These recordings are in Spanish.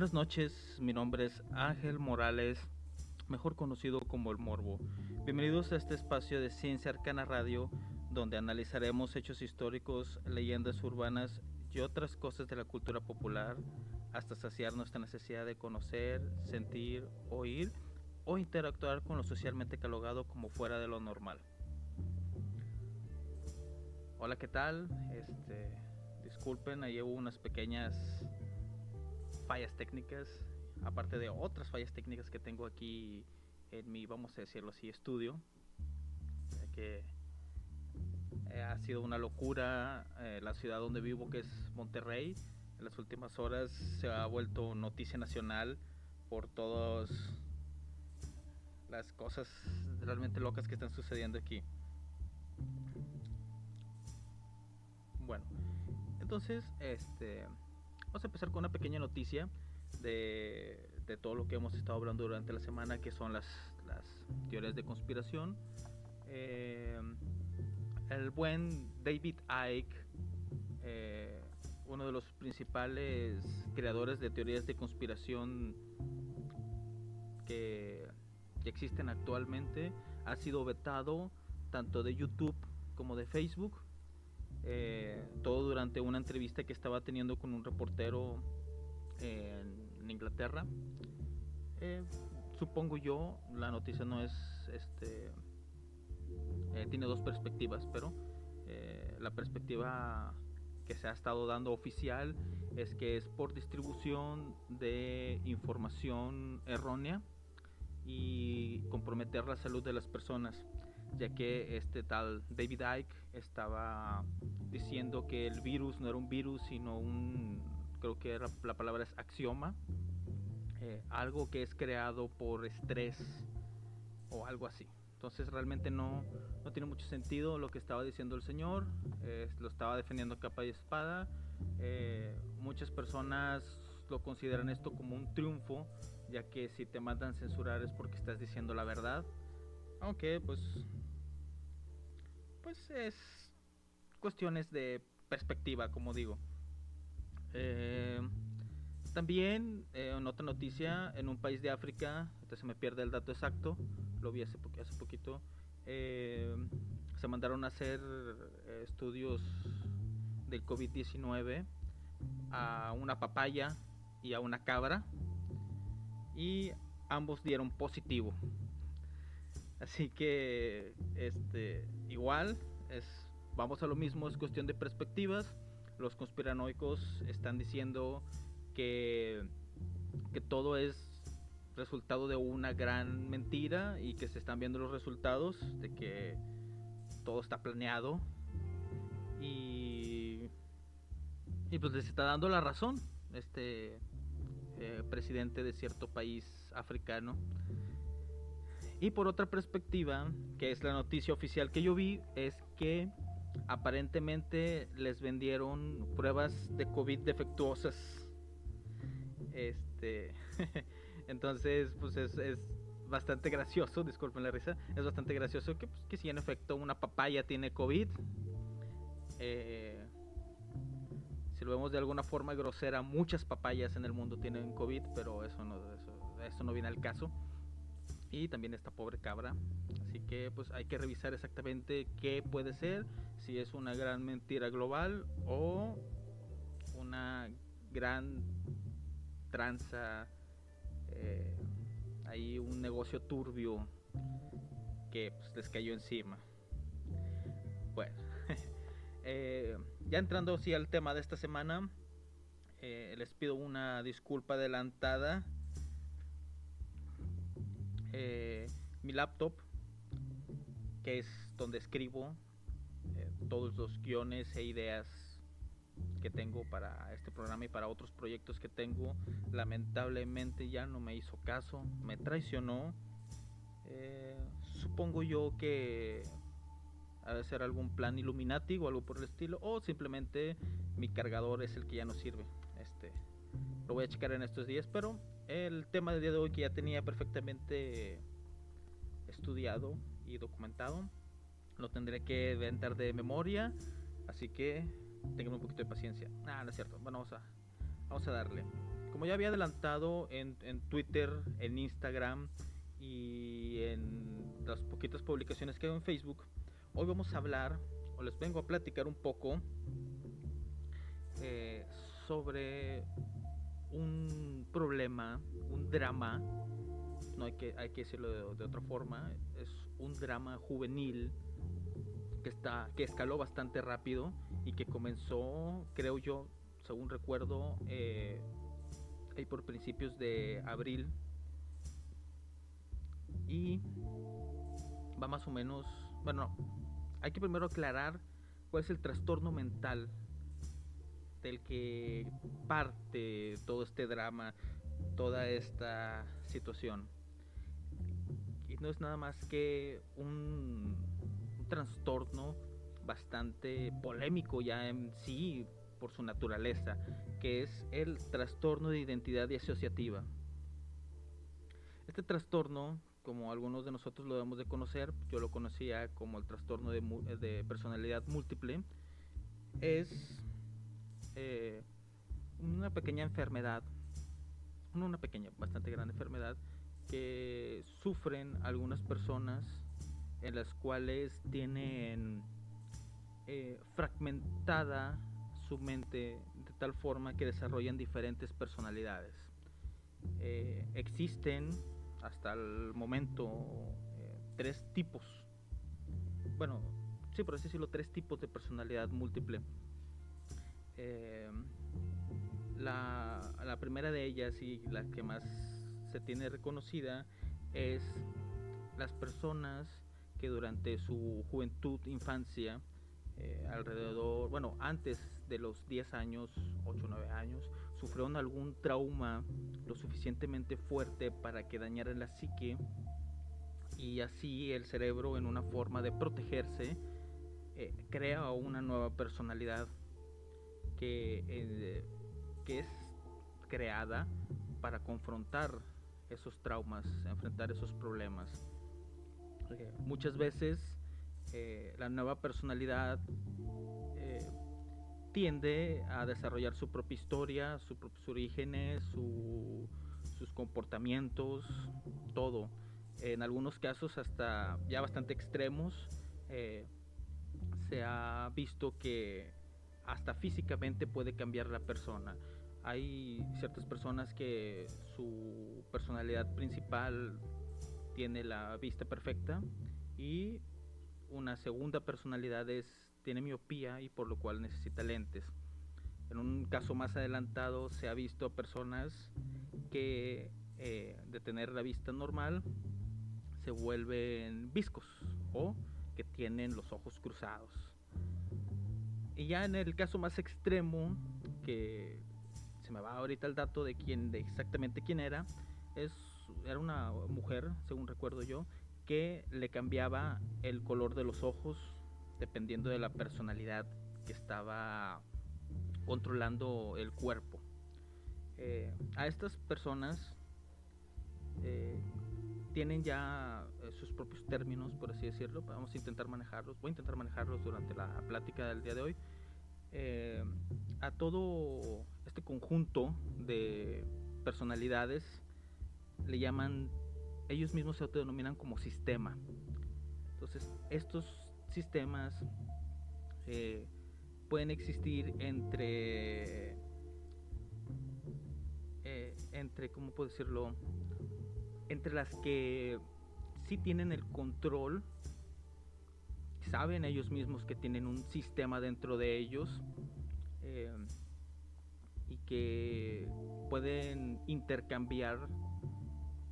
Buenas noches, mi nombre es Ángel Morales, mejor conocido como El Morbo. Bienvenidos a este espacio de Ciencia Arcana Radio, donde analizaremos hechos históricos, leyendas urbanas y otras cosas de la cultura popular, hasta saciar nuestra necesidad de conocer, sentir, oír o interactuar con lo socialmente catalogado como fuera de lo normal. Hola, ¿qué tal? Este, disculpen, ahí hubo unas pequeñas fallas técnicas, aparte de otras fallas técnicas que tengo aquí en mi, vamos a decirlo así, estudio, que eh, ha sido una locura eh, la ciudad donde vivo, que es Monterrey. En las últimas horas se ha vuelto noticia nacional por todas las cosas realmente locas que están sucediendo aquí. Bueno, entonces, este Vamos a empezar con una pequeña noticia de, todo lo que hemos estado hablando durante la semana, que son las, teorías de conspiración. Eh, el buen David Icke, eh, uno de los principales creadores de teorías de conspiración que, que existen actualmente, ha sido vetado tanto de YouTube como de Facebook eh, todo durante una entrevista que estaba teniendo con un reportero en, Inglaterra. Eh, supongo yo, la noticia no es, este, eh, tiene dos perspectivas, pero la perspectiva que se ha estado dando oficial es que es por distribución de información errónea y comprometer la salud de las personas ya que este tal David Icke estaba diciendo que el virus no era un virus, sino un, creo que era, la palabra es axioma, eh, algo que es creado por estrés o algo así. Entonces realmente no, no tiene mucho sentido lo que estaba diciendo el señor, lo estaba defendiendo capa y espada. Eh, muchas personas lo consideran esto como un triunfo, ya que si te mandan censurar es porque estás diciendo la verdad. Aunque pues pues es cuestiones de perspectiva, como digo. Eh, también, eh, en otra noticia, en un país de África, se me pierde el dato exacto, lo vi hace, hace poquito, eh, se mandaron a hacer estudios del COVID-19 a una papaya y a una cabra y ambos dieron positivo. Así que, este, igual, es, vamos a lo mismo, es cuestión de perspectivas. Los conspiranoicos están diciendo que, que todo es resultado de una gran mentira y que se están viendo los resultados de que todo está planeado y, y pues les está dando la razón este eh, presidente de cierto país africano y por otra perspectiva, que es la noticia oficial que yo vi, es que aparentemente les vendieron pruebas de COVID defectuosas. Este, entonces, pues es, bastante gracioso, disculpen la risa, es bastante gracioso que, pues, que si en efecto una papaya tiene COVID. Eh, si lo vemos de alguna forma grosera, muchas papayas en el mundo tienen COVID, pero eso no, eso, eso no viene al caso y también esta pobre cabra. Así que pues hay que revisar exactamente qué puede ser, si es una gran mentira global o una gran tranza, eh, ahí un negocio turbio que pues, les cayó encima. Bueno, eh, ya entrando así al tema de esta semana, eh, les pido una disculpa adelantada eh, mi laptop, que es donde escribo eh, todos los guiones e ideas que tengo para este programa y para otros proyectos que tengo. Lamentablemente ya no me hizo caso, me traicionó. Eh, supongo yo que ha de ser algún plan Illuminati o algo por el estilo, o simplemente mi cargador es el que ya no sirve. Este, lo voy a checar en estos días, pero el tema del día de hoy que ya tenía perfectamente estudiado y documentado. Lo tendré que inventar de memoria, así que tengan un poquito de paciencia. Ah, no es cierto. Bueno, vamos a, vamos a darle. como ya había adelantado en, Twitter, en Instagram y en las poquitas publicaciones que hago en Facebook, hoy vamos a hablar, o les vengo a platicar un poco eh, sobre un problema, un drama, no hay que, hay que decirlo de, otra forma, es un drama juvenil que, está, que escaló bastante rápido y que comenzó, creo yo, según recuerdo, eh, ahí por principios de abril. Y va más o menos, bueno, hay que primero aclarar cuál es el trastorno mental del que parte todo este drama, toda esta situación. Y no es nada más que un, trastorno bastante polémico ya en sí por su naturaleza, que es el trastorno de identidad y asociativa. Este trastorno, como algunos de nosotros lo debemos de conocer, yo lo conocía como el trastorno de, de personalidad múltiple, es eh, una pequeña enfermedad, una pequeña, bastante gran enfermedad, que sufren algunas personas en las cuales tienen eh, fragmentada su mente de tal forma que desarrollan diferentes personalidades. Eh, existen hasta el momento eh, tres tipos, bueno, sí, por así decirlo, tres tipos de personalidad múltiple. La, la, primera de ellas y la que más se tiene reconocida es las personas que durante su juventud, infancia, eh, alrededor, bueno, antes de los 10 años, 8 o 9 años, sufrieron algún trauma lo suficientemente fuerte para que dañara la psique y así el cerebro en una forma de protegerse eh, crea una nueva personalidad que, eh, que es creada para confrontar esos traumas, enfrentar esos problemas. muchas veces eh, la nueva personalidad eh, tiende a desarrollar su propia historia, sus propios orígenes, sus comportamientos, todo. En algunos casos hasta ya bastante extremos se ha visto que hasta físicamente puede cambiar la persona. Hay ciertas personas que su personalidad principal tiene la vista perfecta y una segunda personalidad es, tiene miopía y por lo cual necesita lentes. En un caso más adelantado se ha visto a personas que eh, de tener la vista normal se vuelven viscos o que tienen los ojos cruzados. Y ya en el caso más extremo, que se me va ahorita el dato de quién, de exactamente quién era, es, era una mujer, según recuerdo yo, que le cambiaba el color de los ojos dependiendo de la personalidad que estaba controlando el cuerpo. Eh, a estas personas eh, tienen ya eh, sus propios términos, por así decirlo. Vamos a intentar manejarlos. Voy a intentar manejarlos durante la plática del día de hoy. a todo este conjunto de personalidades le llaman ellos mismos se autodenominan como sistema. Entonces, estos sistemas eh, pueden existir entre, eh, entre, ¿cómo puedo decirlo? Entre las que sí tienen el control, saben ellos mismos que tienen un sistema dentro de ellos eh, y que pueden intercambiar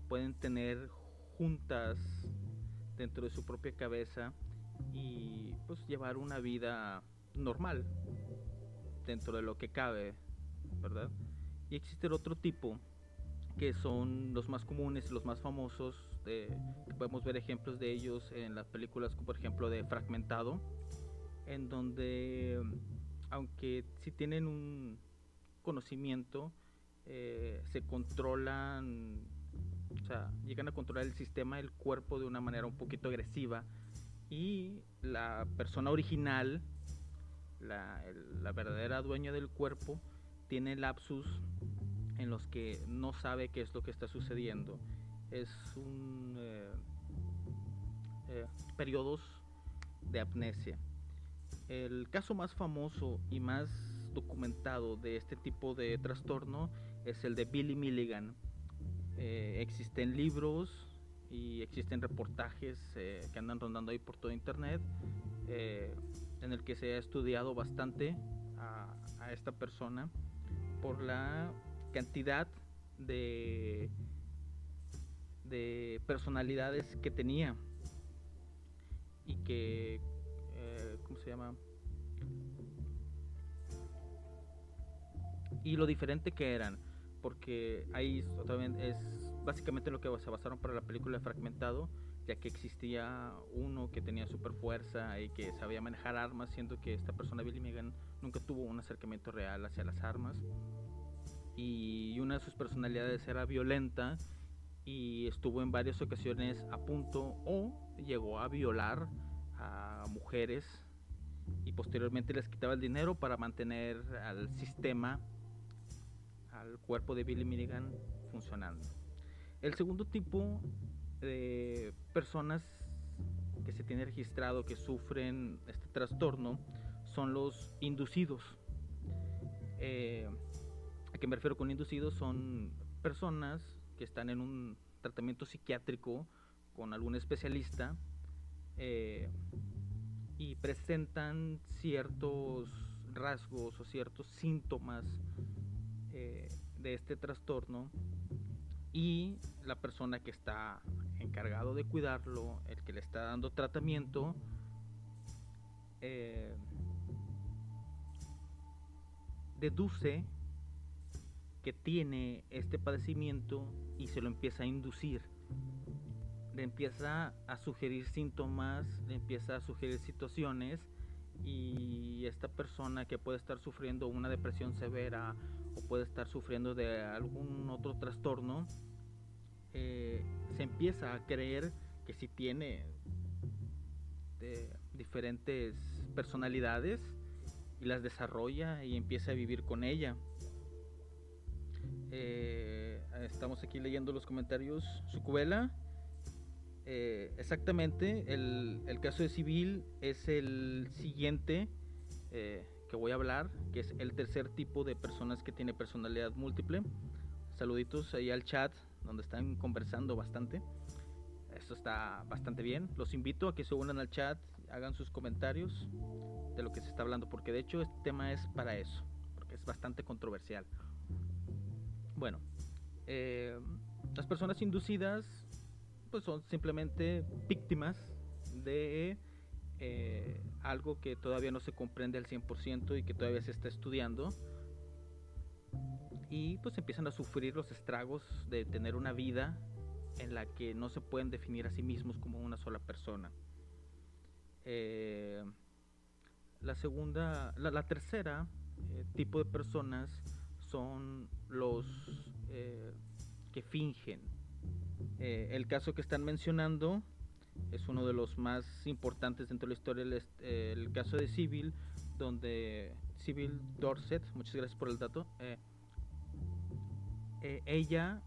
pueden tener juntas dentro de su propia cabeza y pues llevar una vida normal dentro de lo que cabe, ¿verdad? Y existe el otro tipo que son los más comunes los más famosos, podemos ver ejemplos de ellos en las películas, por ejemplo de Fragmentado, en donde aunque si tienen un conocimiento, eh, se controlan o sea, llegan a controlar el sistema del cuerpo de una manera un poquito agresiva y la persona original, la, verdadera dueña del cuerpo, tiene lapsus en los que no sabe qué es lo que está sucediendo. Es un eh, eh, periodos de amnesia. El caso más famoso y más documentado de este tipo de trastorno es el de Billy Milligan. Eh, existen libros y existen reportajes que andan rondando ahí por todo internet en el que se ha estudiado bastante a, a esta persona por la cantidad de, de personalidades que tenía y que, eh, ¿cómo se llama? Y lo diferente que eran, porque ahí es básicamente lo que se basaron para la película Fragmentado, ya que existía uno que tenía super fuerza y que sabía manejar armas, siendo que esta persona, Billy Megan, nunca tuvo un acercamiento real hacia las armas y una de sus personalidades era violenta y estuvo en varias ocasiones a punto o llegó a violar a mujeres y posteriormente les quitaba el dinero para mantener al sistema, al cuerpo de Billy Milligan funcionando. El segundo tipo de personas que se tiene registrado que sufren este trastorno son los inducidos. Eh, ¿A qué me refiero con inducidos? Son personas que están en un tratamiento psiquiátrico con algún especialista eh, y presentan ciertos rasgos o ciertos síntomas eh, de este trastorno y la persona que está encargado de cuidarlo, el que le está dando tratamiento, eh, deduce tiene este padecimiento y se lo empieza a inducir. Le empieza a sugerir síntomas, le empieza a sugerir situaciones y esta persona que puede estar sufriendo una depresión severa o puede estar sufriendo de algún otro trastorno, eh, se empieza a creer que si tiene de diferentes personalidades y las desarrolla y empieza a vivir con ella. Eh, estamos aquí leyendo los comentarios. Sucubela. Eh, exactamente, el, caso de civil es el siguiente eh, que voy a hablar, que es el tercer tipo de personas que tiene personalidad múltiple. Saluditos ahí al chat, donde están conversando bastante. Esto está bastante bien. Los invito a que se unan al chat, hagan sus comentarios de lo que se está hablando, porque de hecho este tema es para eso, porque es bastante controversial. Bueno, eh, las personas inducidas pues son simplemente víctimas de eh, algo que todavía no se comprende al 100% y que todavía se está estudiando y pues empiezan a sufrir los estragos de tener una vida en la que no se pueden definir a sí mismos como una sola persona. Eh, la segunda, la, tercera tipo de personas son los eh, que fingen. Eh, el caso que están mencionando es uno de los más importantes dentro de la historia, el, caso de Civil, donde Civil Dorset, muchas gracias por el dato, eh, ella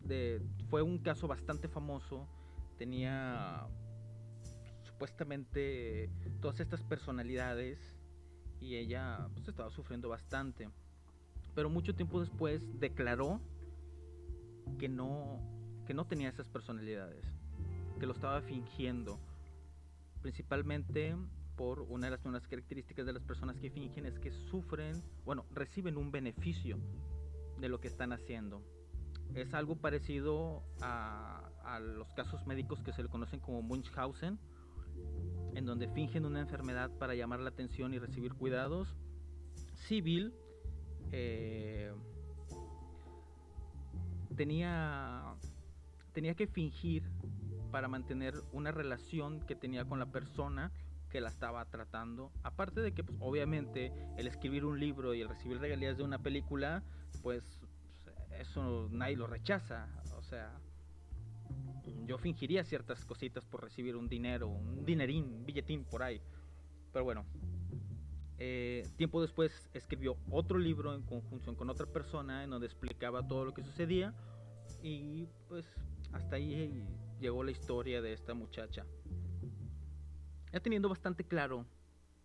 de, fue un caso bastante famoso, tenía supuestamente todas estas personalidades y ella pues, estaba sufriendo bastante. Pero mucho tiempo después declaró que no, que no tenía esas personalidades, que lo estaba fingiendo, principalmente por una de las características de las personas que fingen es que sufren, bueno, reciben un beneficio de lo que están haciendo. Es algo parecido a, a los casos médicos que se le conocen como Munchausen, en donde fingen una enfermedad para llamar la atención y recibir cuidados. Civil eh, tenía, tenía que fingir para mantener una relación que tenía con la persona que la estaba tratando. Aparte de que, pues, obviamente, el escribir un libro y el recibir regalías de una película, pues eso nadie lo rechaza. O sea, yo fingiría ciertas cositas por recibir un dinero, un dinerín, un billetín por ahí. Pero bueno, Eh, tiempo después escribió otro libro en conjunción con otra persona en donde explicaba todo lo que sucedía y pues hasta ahí llegó la historia de esta muchacha. Ya teniendo bastante claro,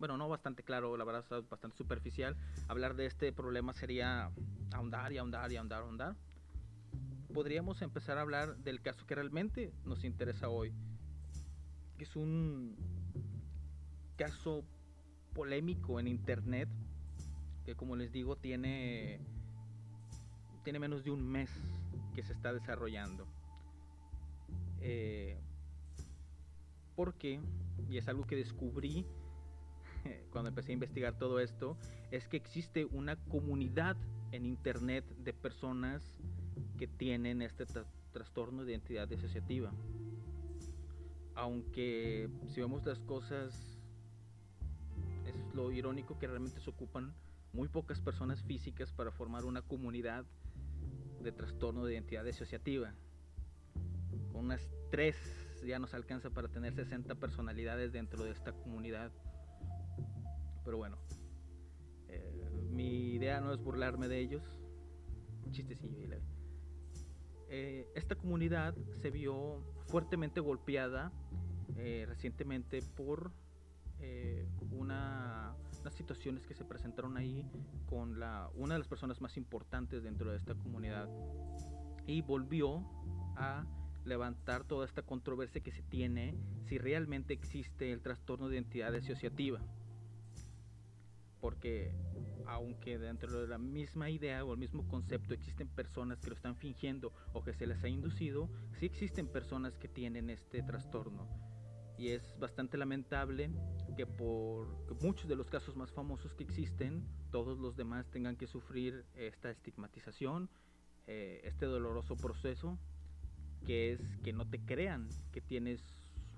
bueno, no bastante claro, la verdad es bastante superficial, hablar de este problema sería ahondar y ahondar y ahondar, ahondar. Podríamos empezar a hablar del caso que realmente nos interesa hoy, que es un caso polémico en internet que como les digo tiene tiene menos de un mes que se está desarrollando. Eh, porque y es algo que descubrí cuando empecé a investigar todo esto es que existe una comunidad en internet de personas que tienen este trastorno de identidad disociativa aunque si vemos las cosas es lo irónico que realmente se ocupan muy pocas personas físicas para formar una comunidad de trastorno de identidad disociativa. Con unas tres ya nos alcanza para tener 60 personalidades dentro de esta comunidad. Pero bueno, eh, mi idea no es burlarme de ellos. Chistecillo. Eh, esta comunidad se vio fuertemente golpeada eh, recientemente por eh, una, unas situaciones que se presentaron ahí con la, una de las personas más importantes dentro de esta comunidad y volvió a levantar toda esta controversia que se tiene si realmente existe el trastorno de identidad asociativa. Porque aunque dentro de la misma idea o el mismo concepto existen personas que lo están fingiendo o que se les ha inducido, sí existen personas que tienen este trastorno y es bastante lamentable que por muchos de los casos más famosos que existen, todos los demás tengan que sufrir esta estigmatización, eh, este doloroso proceso, que es que no te crean que tienes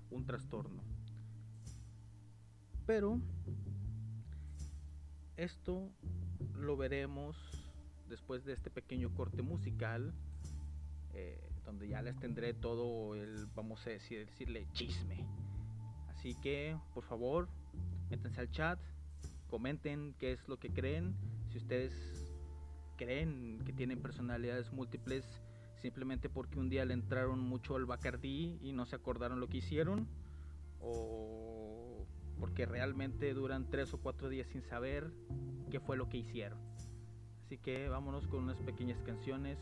un trastorno. Pero esto lo veremos después de este pequeño corte musical, eh, donde ya les tendré todo el, vamos a decir, decirle chisme Así que, por favor, métanse al chat, comenten qué es lo que creen. Si ustedes creen que tienen personalidades múltiples simplemente porque un día le entraron mucho al Bacardí y no se acordaron lo que hicieron, o porque realmente duran tres o cuatro días sin saber qué fue lo que hicieron. Así que vámonos con unas pequeñas canciones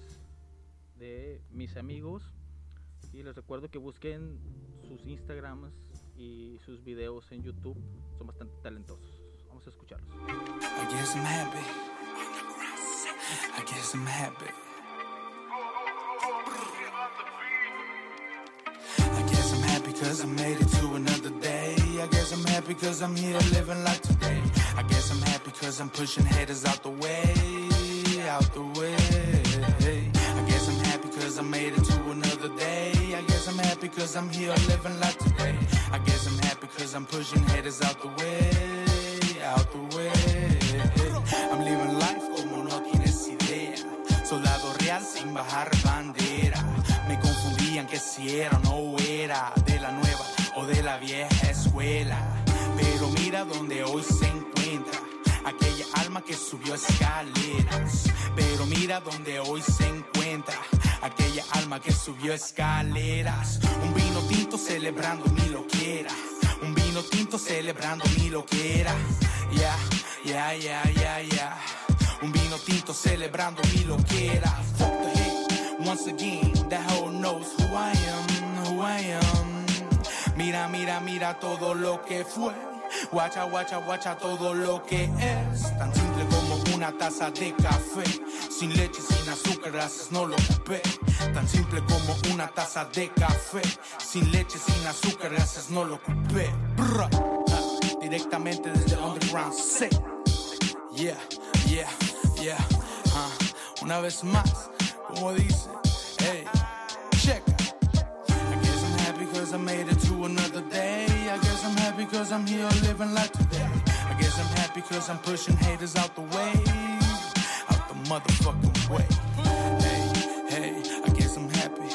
de mis amigos y les recuerdo que busquen sus Instagrams y sus videos en YouTube son bastante talentosos. Vamos a escucharlos. I guess I'm happy. I guess I'm happy. Cause I made it to another day. I guess I'm happy cause I'm here living life today. I guess I'm happy cause I'm pushing haters out the way, out the way. I guess I'm happy cause I made it to another day. I guess I'm happy cause I'm here living life today. I guess I'm happy cause I'm pushing haters out the way, out the way. I'm living life como no tienes idea. Soldado real sin bajar bandera. Me confundían que si era o no era de la nueva o de la vieja escuela. Pero mira donde hoy se encuentra aquella alma que subió escaleras. Pero mira donde hoy se encuentra aquella alma que subió escaleras. Un vino tinto celebrando mi loquera. Un vino tinto celebrando mi loquera. Ya, ya, ya, ya, ya. Un vino tinto celebrando mi loquera. Fuck. Once again, the whole knows who I am, who I am. Mira, mira, mira todo lo que fue. Guacha, guacha, guacha todo lo que es. Tan simple como una taza de café. Sin leche, sin azúcar, gracias no lo ocupé. Tan simple como una taza de café. Sin leche, sin azúcar, gracias no lo ocupé. directamente desde Underground C. Yeah, yeah, yeah. Uh, una vez más, como dice, hey, check. I guess I'm happy cause I made it to another day. I guess I'm happy cause I'm here living life today. I guess I'm happy cause I'm pushing haters out the way. Out the motherfucking way. Hey, hey, I guess I'm happy.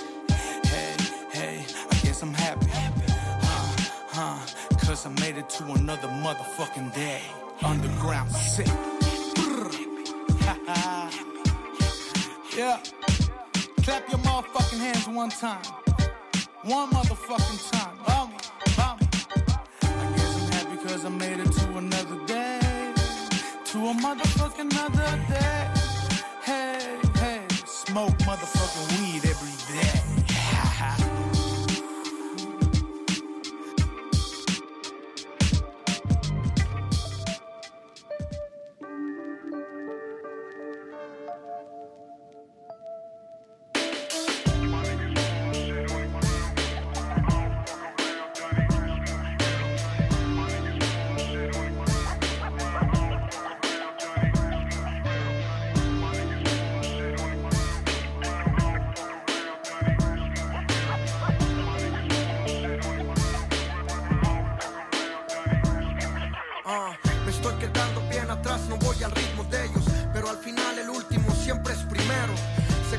Hey, hey, I guess I'm happy. Huh, huh, cause I made it to another motherfucking day. underground sick. yeah. Clap your motherfucking hands one time. One motherfucking time. Vamos, vamos. I guess I'm happy cause I made it to another day. To a motherfucking another day. Hey, hey. Smoke motherfucking weed every day.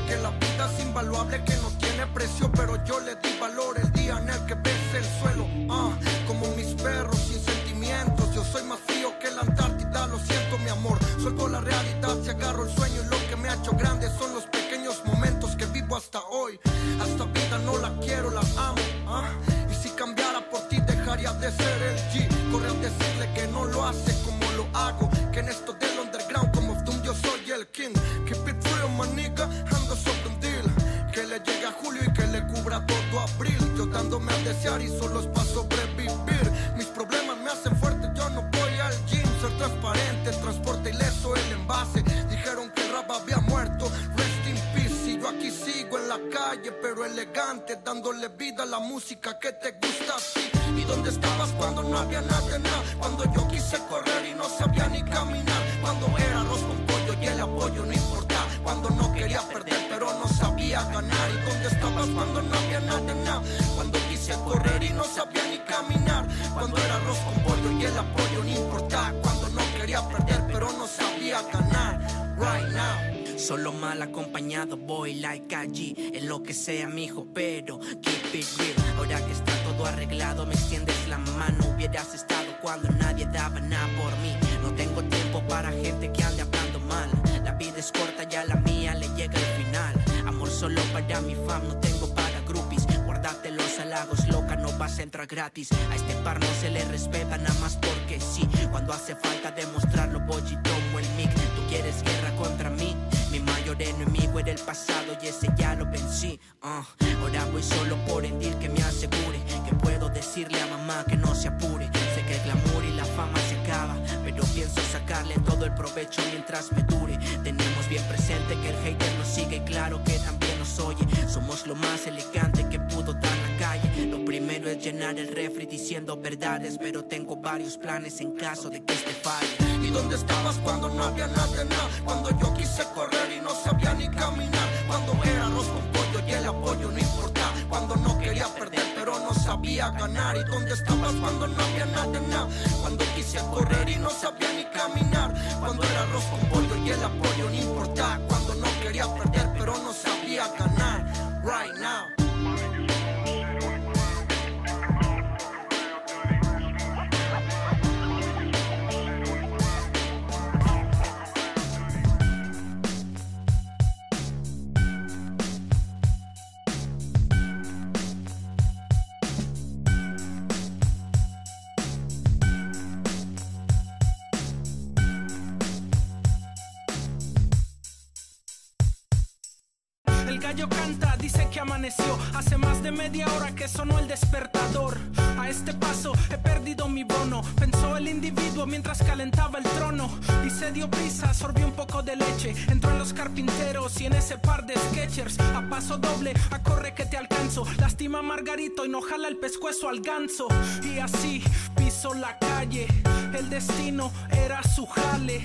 Que la vida es invaluable, que no tiene precio, pero yo le di valor el día en el que besé el suelo. Ah, como mis perros sin sentimientos, yo soy más frío que la Antártida, lo siento mi amor. Suelto la realidad, si agarro el sueño y lo que me ha hecho grande son los la música que te gusta a ti. ¿Y dónde estabas cuando no había nada, nada? Cuando yo quise correr y no sabía ni caminar. Cuando era arroz con pollo y el apoyo no importaba. Cuando no quería perder, pero no sabía ganar. ¿Y dónde estabas cuando no había nada, nada? Cuando quise correr y no sabía ni caminar. Cuando era arroz con pollo y el apoyo no importaba. Cuando no quería perder, pero no sabía ganar. Right now. Solo mal acompañado voy like allí En lo que sea mijo pero keep arreglado me extiendes la mano. Hubieras estado cuando nadie daba nada por mí. No tengo tiempo para gente que ande hablando mal. La vida es corta ya la mía le llega el final. Amor solo para mi fam no tengo para groupies. Guárdate los halagos loca no vas a entrar gratis. A este par no se le respeta nada más porque sí. Cuando hace falta demostrarlo voy y tomo el mic. Tú quieres guerra contra mí. Mi mayor enemigo era el pasado y ese ya lo vencí. ah. Ahora voy solo por el deal que me asegure decirle a mamá que no se apure. Sé que el glamour y la fama se acaba, pero pienso sacarle todo el provecho mientras me dure. Tenemos bien presente que el hater nos sigue claro que también nos oye. Somos lo más elegante que pudo dar la calle. Lo primero es llenar el refri diciendo verdades, pero tengo varios planes en caso de que este falle. ¿Y dónde estabas cuando no había nada, nada? Cuando yo quise correr y no sabía ni caminar. Cuando arroz con pollo y el apoyo no importaba. Cuando no quería perder, sabía ganar. ¿Y dónde estabas cuando no había nada, nada? Cuando quise correr y no sabía ni caminar. Cuando era arroz con pollo y el apoyo no importaba. Cuando no quería perder, pero no sabía ganar. Right now. Gallo canta, dice que amaneció. Hace más de media hora que sonó el despertador. A este paso he perdido mi bono. Pensó el individuo mientras calentaba el trono. Y se dio prisa, sorbió un poco de leche. Entró en los carpinteros y en ese par de sketchers. A paso doble, a que te alcanzo. Lastima Margarito y no jala el pescuezo al ganso. Y así piso la calle. El destino era su jale.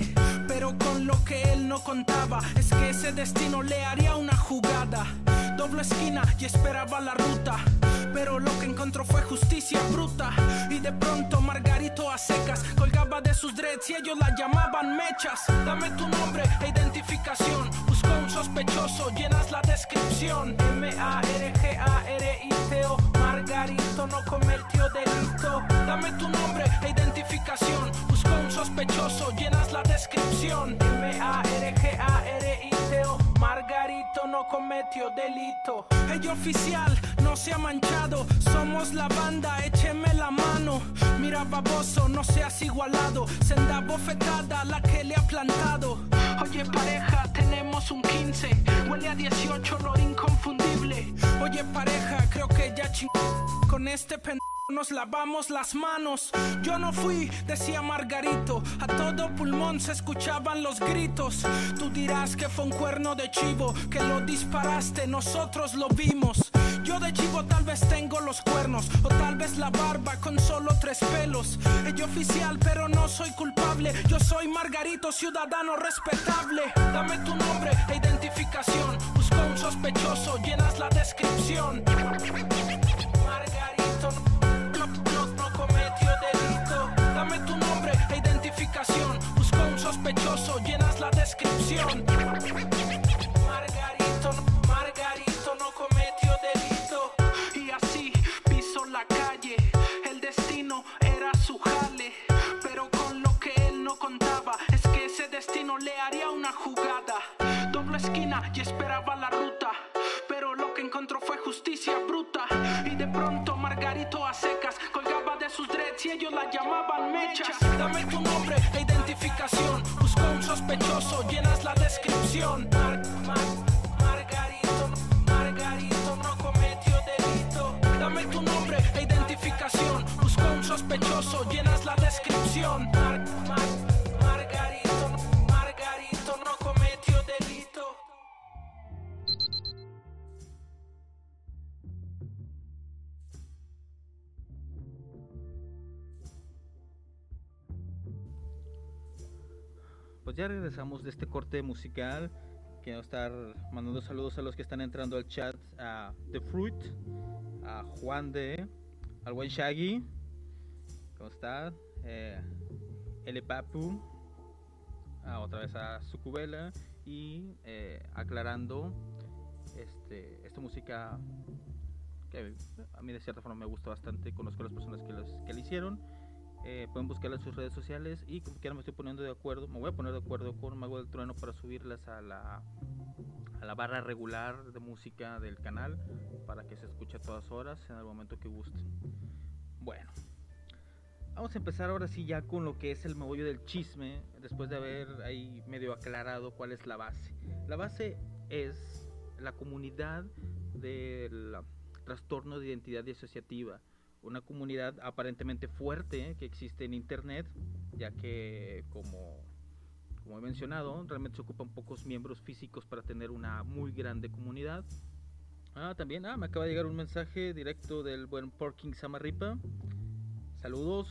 Pero con lo que él no contaba es que ese destino le haría una jugada. Doble esquina y esperaba la ruta. Pero lo que encontró fue justicia bruta. Y de pronto Margarito a secas colgaba de sus dreads y ellos la llamaban mechas. Dame tu nombre e identificación. Buscó un sospechoso, llenas la descripción. M-A-R-G-A-R-I-T-O. Margarito no cometió delito. Dame tu nombre e identificación. Buscó un sospechoso, llenas la descripción. M-A-R-G-A-R-I-T-O. Margarito no cometió delito. El oficial no se ha manchado. Somos la banda, écheme la mano. Mira, baboso, no seas igualado. Senda bofetada la que le ha plantado. Oye, pareja, tenemos un 15. Huele a 18, olor inconfundible. Oye, pareja, creo que ya ching... Con este pendejo nos lavamos las manos. Yo no fui, decía Margarito. A todo pulmón se escuchaban los gritos. Tú dirás que fue un cuerno de chivo, que lo disparaste, nosotros lo vimos. Yo de chivo tal vez tengo los cuernos, o tal vez la barba con solo tres pelos. Ella oficial, pero no soy culpable. Yo soy Margarito, ciudadano respetable. Dame tu nombre e identificación. Busco un sospechoso, llenas la descripción. Descripción. Y ellos la llamaban mechas. Dame tu nombre e identificación. Busco un sospechoso, llenas la descripción. Mar- Mar- Margarito, Margarito no cometió delito. Dame tu nombre e identificación. Busco un sospechoso, llenas la descripción. Pues ya regresamos de este corte musical. Quiero estar mandando saludos a los que están entrando al chat. A The Fruit, a Juan de, al buen Shaggy. ¿Cómo está? Eh, L Papu. a otra vez a Sucubela. Y eh, aclarando este, esta música que a mí de cierta forma me gusta bastante. Conozco a las personas que, los, que la hicieron. Eh, pueden buscarla en sus redes sociales y como quiera me estoy poniendo de acuerdo, me voy a poner de acuerdo con Mago del Trueno para subirlas a la, a la barra regular de música del canal para que se escuche a todas horas en el momento que gusten. Bueno, vamos a empezar ahora sí ya con lo que es el meollo del chisme, después de haber ahí medio aclarado cuál es la base. La base es la comunidad del trastorno de identidad disociativa una comunidad aparentemente fuerte ¿eh? que existe en internet, ya que como, como he mencionado, realmente se ocupan pocos miembros físicos para tener una muy grande comunidad. Ah, también, ah, me acaba de llegar un mensaje directo del buen Porking Samarripa. Saludos,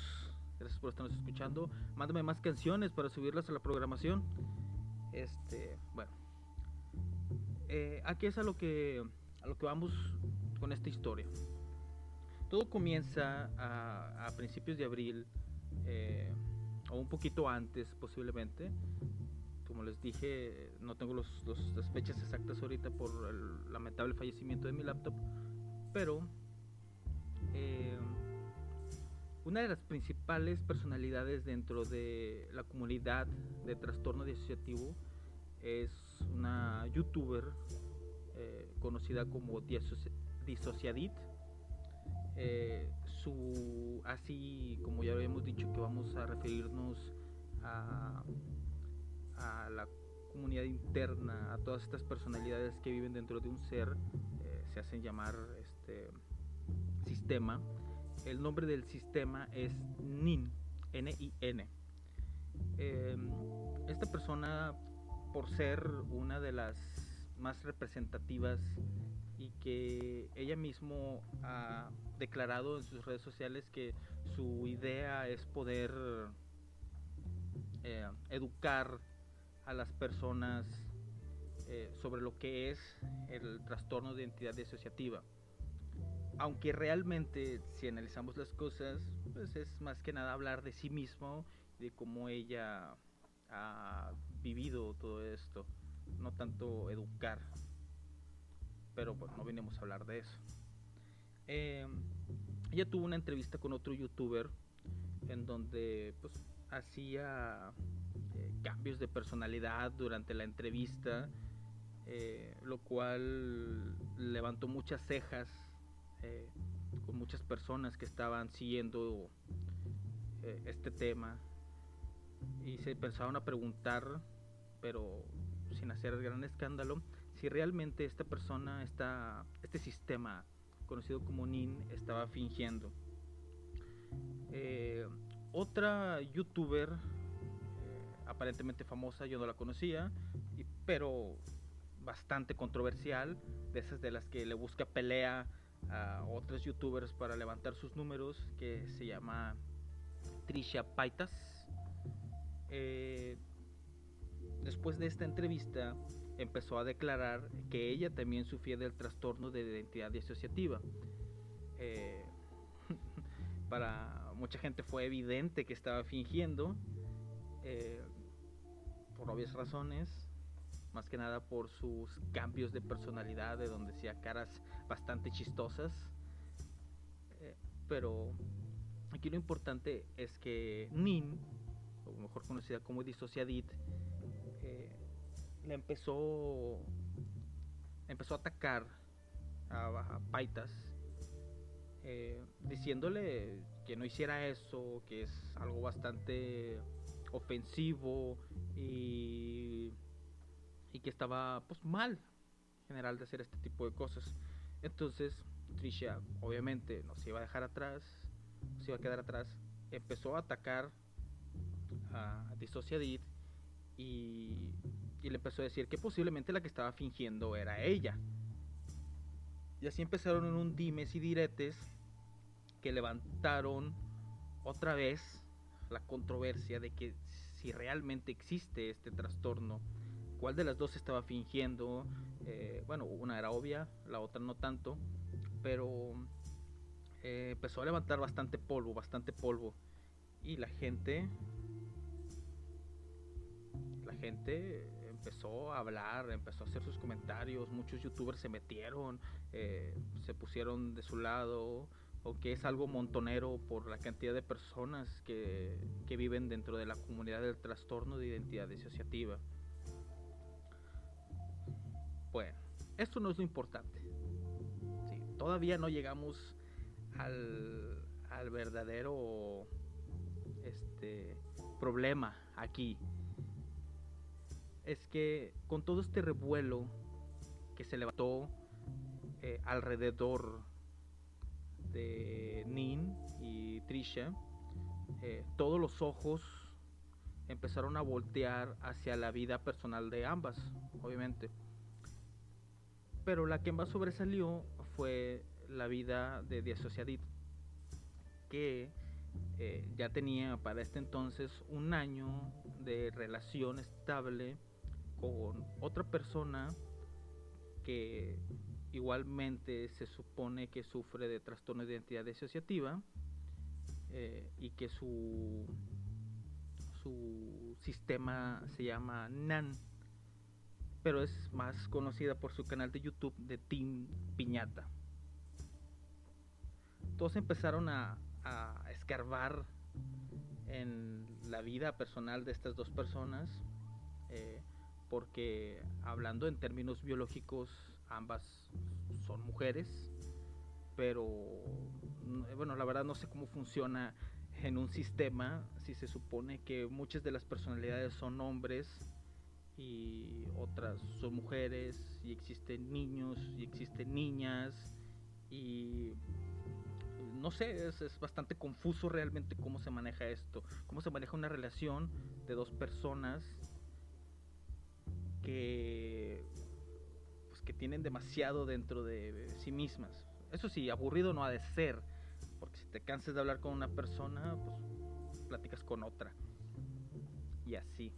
gracias por estarnos escuchando. Mándame más canciones para subirlas a la programación. Este, bueno. Eh, aquí es a lo que a lo que vamos con esta historia. Todo comienza a, principios de abril, eh, o un poquito antes posiblemente. Como les dije, no tengo los, los- las fechas exactas ahorita por el lamentable fallecimiento de mi laptop, pero eh, una de las principales personalidades dentro de la comunidad de trastorno disociativo es una youtuber eh, conocida como Disoci- Disociadit. Eh, su así como ya habíamos dicho que vamos a referirnos a, la comunidad interna, a todas estas personalidades que viven dentro de un ser, eh, se hacen llamar este sistema. El nombre del sistema es NIN, N-I-N. Eh, esta persona, por ser una de las más representativas y que ella mismo ha declarado en sus redes sociales que su idea es poder eh, educar a las personas eh, sobre lo que es el trastorno de identidad disociativa. Aunque realmente, si analizamos las cosas, pues es más que nada hablar de sí mismo, de cómo ella ha vivido todo esto, no tanto educar. Pero bueno, no venimos a hablar de eso. Eh, ella tuvo una entrevista con otro youtuber en donde pues hacía eh, cambios de personalidad durante la entrevista, eh, lo cual levantó muchas cejas con muchas personas que estaban siguiendo este tema. Y se empezaron a preguntar, pero sin hacer gran escándalo, si realmente esta persona, esta, este sistema conocido como NIN, estaba fingiendo. Eh, otra youtuber eh, aparentemente famosa, yo no la conocía, pero bastante controversial, de esas de las que le busca pelea a otros youtubers para levantar sus números, que se llama Trisha Paitas. Eh, después de esta entrevista, empezó a declarar que ella también sufría del trastorno de identidad disociativa. Eh, para mucha gente fue evidente que estaba fingiendo, eh, por obvias razones, más que nada por sus cambios de personalidad, de donde hacía caras bastante chistosas. Eh, pero aquí lo importante es que Nin, o mejor conocida como Disociadit, le empezó empezó a atacar a, Paitas eh, diciéndole que no hiciera eso, que es algo bastante ofensivo y, y que estaba pues mal en general de hacer este tipo de cosas. Entonces Trisha obviamente no se iba a dejar atrás, se iba a quedar atrás, empezó a atacar a Dissociadit y y le empezó a decir que posiblemente la que estaba fingiendo era ella. Y así empezaron en un dimes y diretes que levantaron otra vez la controversia de que si realmente existe este trastorno, cuál de las dos estaba fingiendo. Eh, bueno, una era obvia, la otra no tanto, pero eh, empezó a levantar bastante polvo, bastante polvo. Y la gente, la gente empezó a hablar, empezó a hacer sus comentarios, muchos youtubers se metieron, eh, se pusieron de su lado, o que es algo montonero por la cantidad de personas que, que viven dentro de la comunidad del trastorno de identidad disociativa. Bueno, esto no es lo importante. todavía no llegamos al, al verdadero este, problema aquí es que con todo este revuelo que se levantó eh, alrededor de Nin y Trisha, eh, todos los ojos empezaron a voltear hacia la vida personal de ambas, obviamente. Pero la que más sobresalió fue la vida de Diasociadit, que eh, ya tenía para este entonces un año de relación estable con otra persona que igualmente se supone que sufre de trastorno de identidad disociativa eh, y que su, su sistema se llama NAN, pero es más conocida por su canal de YouTube de Team Piñata. Todos empezaron a, escarbar en la vida personal de estas dos personas. Eh, porque hablando en términos biológicos ambas son mujeres, pero mm, bueno, la verdad no sé cómo funciona en un sistema si se supone que muchas de las personalidades son hombres y otras son mujeres y existen niños y existen niñas y no sé, es, es, bastante confuso realmente cómo se maneja esto, cómo se maneja una relación de dos personas que pues que tienen demasiado dentro de sí mismas. Eso sí, aburrido no ha de ser, porque si te cansas de hablar con una persona, pues platicas con otra. Y así.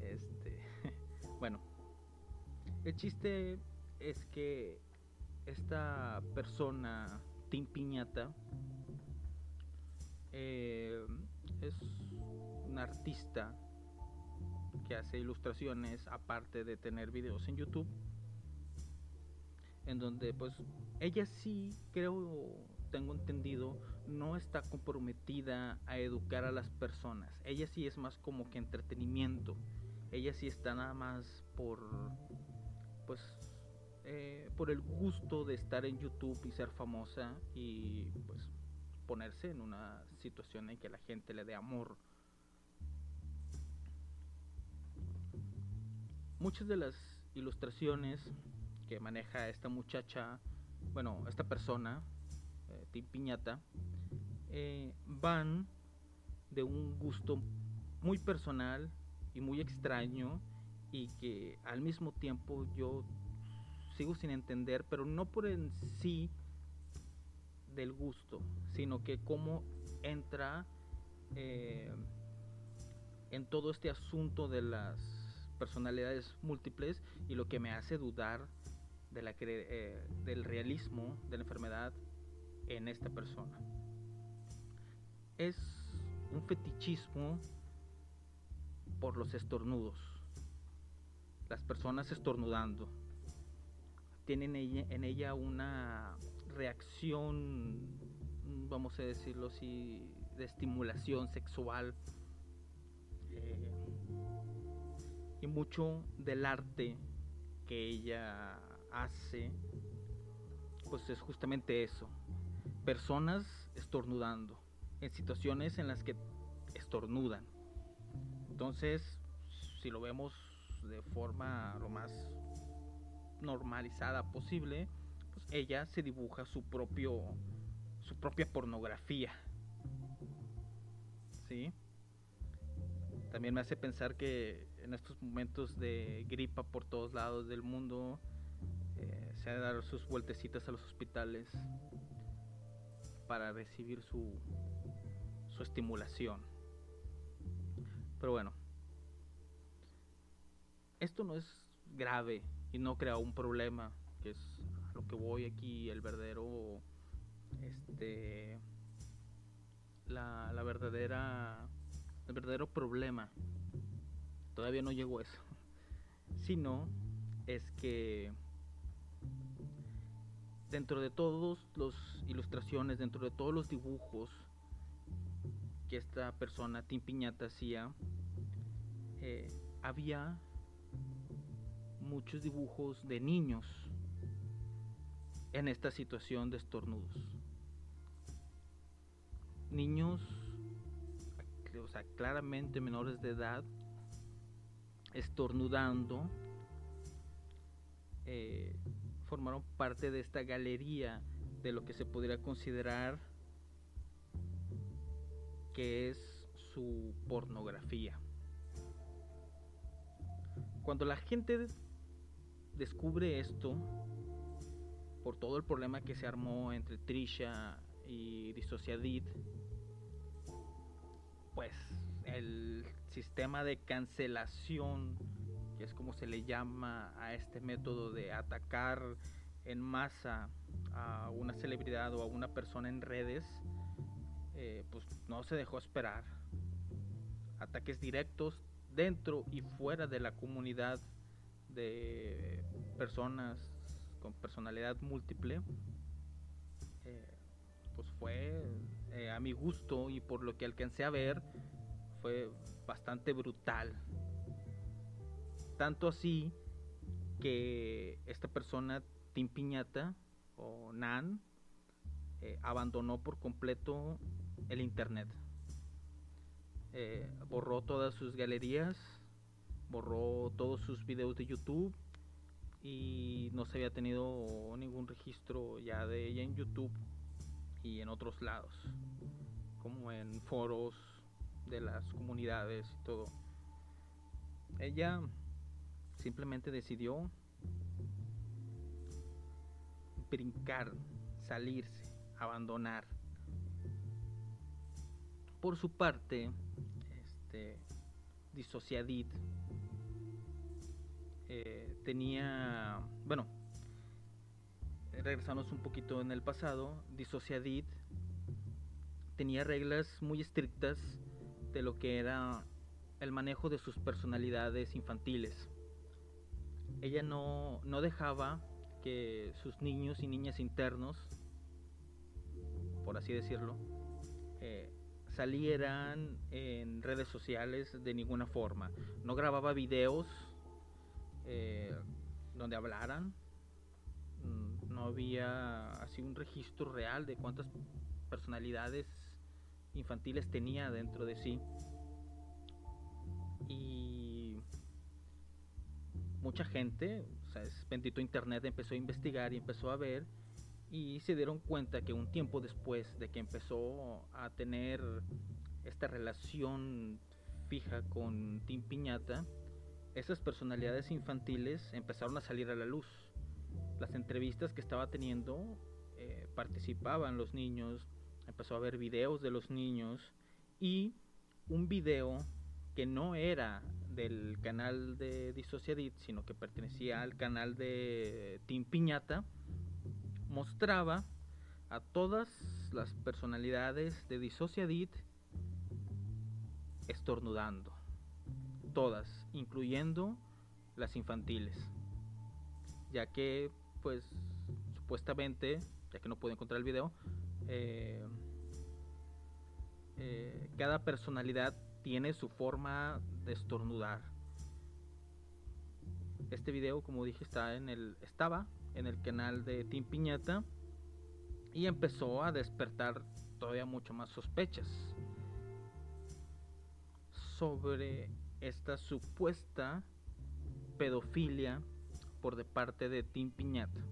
Este, bueno, el chiste es que esta persona, Tim Piñata, eh, es un artista que hace ilustraciones aparte de tener videos en YouTube. en donde pues ella sí creo tengo entendido no está comprometida a educar a las personas ella sí es más como que entretenimiento ella sí está nada más por pues eh, por el gusto de estar en YouTube y ser famosa y pues ponerse en una situación en que la gente le dé amor muchas de las ilustraciones que maneja esta muchacha, bueno, esta persona, eh, Tim Piñata, eh, van de un gusto muy personal y muy extraño y que al mismo tiempo yo sigo sin entender, pero no por en sí del gusto, sino que cómo entra eh, en todo este asunto de las personalidades múltiples y lo que me hace dudar de la, eh, del realismo de la enfermedad en esta persona. Es un fetichismo por los estornudos. Las personas estornudando. Tienen en ella una reacción, vamos a decirlo así, de estimulación sexual y mucho del arte que ella hace, pues es justamente eso. Personas estornudando, en situaciones en las que estornudan. Entonces, si lo vemos de forma lo más normalizada posible, pues ella se dibuja su propio su propia pornografía. ¿Sí? También me hace pensar que en estos momentos de gripa por todos lados del mundo, eh, se ha de dar sus vueltecitas a los hospitales para recibir su, su estimulación. Pero bueno, esto no es grave y no crea un problema, que es lo que voy aquí, el verdadero, este, la, la verdadera el verdadero problema, todavía no llegó a eso, sino es que dentro de todos los ilustraciones, dentro de todos los dibujos que esta persona, Tim Piñata, hacía, eh, había muchos dibujos de niños en esta situación de estornudos. Niños o sea, claramente menores de edad, estornudando, eh, formaron parte de esta galería de lo que se podría considerar que es su pornografía. Cuando la gente descubre esto, por todo el problema que se armó entre Trisha y Dissociadid, pues el sistema de cancelación, que es como se le llama a este método de atacar en masa a una celebridad o a una persona en redes, eh, pues no se dejó esperar. Ataques directos dentro y fuera de la comunidad de personas con personalidad múltiple, eh, pues fue eh, a mi gusto y por lo que alcancé a ver, fue bastante brutal. Tanto así que esta persona, Tim Piñata o Nan, eh, abandonó por completo el internet. Eh, borró todas sus galerías, borró todos sus videos de YouTube y no se había tenido ningún registro ya de ella en YouTube y en otros lados, como en foros de las comunidades y todo. Ella simplemente decidió brincar, salirse, abandonar. Por su parte, este Disociadid eh, tenía, bueno, regresamos un poquito en el pasado, Disociadid tenía reglas muy estrictas de lo que era el manejo de sus personalidades infantiles. Ella no, no dejaba que sus niños y niñas internos, por así decirlo, eh, salieran en redes sociales de ninguna forma. No grababa videos eh, donde hablaran. No había así un registro real de cuántas personalidades infantiles tenía dentro de sí. Y mucha gente, o sea, es bendito internet, empezó a investigar y empezó a ver y se dieron cuenta que un tiempo después de que empezó a tener esta relación fija con Tim Piñata, esas personalidades infantiles empezaron a salir a la luz. Las entrevistas que estaba teniendo eh, participaban los niños, empezó a ver videos de los niños y un video que no era del canal de Dissociadit, sino que pertenecía al canal de Tim Piñata, mostraba a todas las personalidades de Dissociadit estornudando. Todas, incluyendo las infantiles. Ya que, pues, supuestamente, ya que no puedo encontrar el video, eh, eh, cada personalidad tiene su forma de estornudar. Este video, como dije, está en el estaba en el canal de Tim Piñata y empezó a despertar todavía mucho más sospechas sobre esta supuesta pedofilia por de parte de Tim Piñata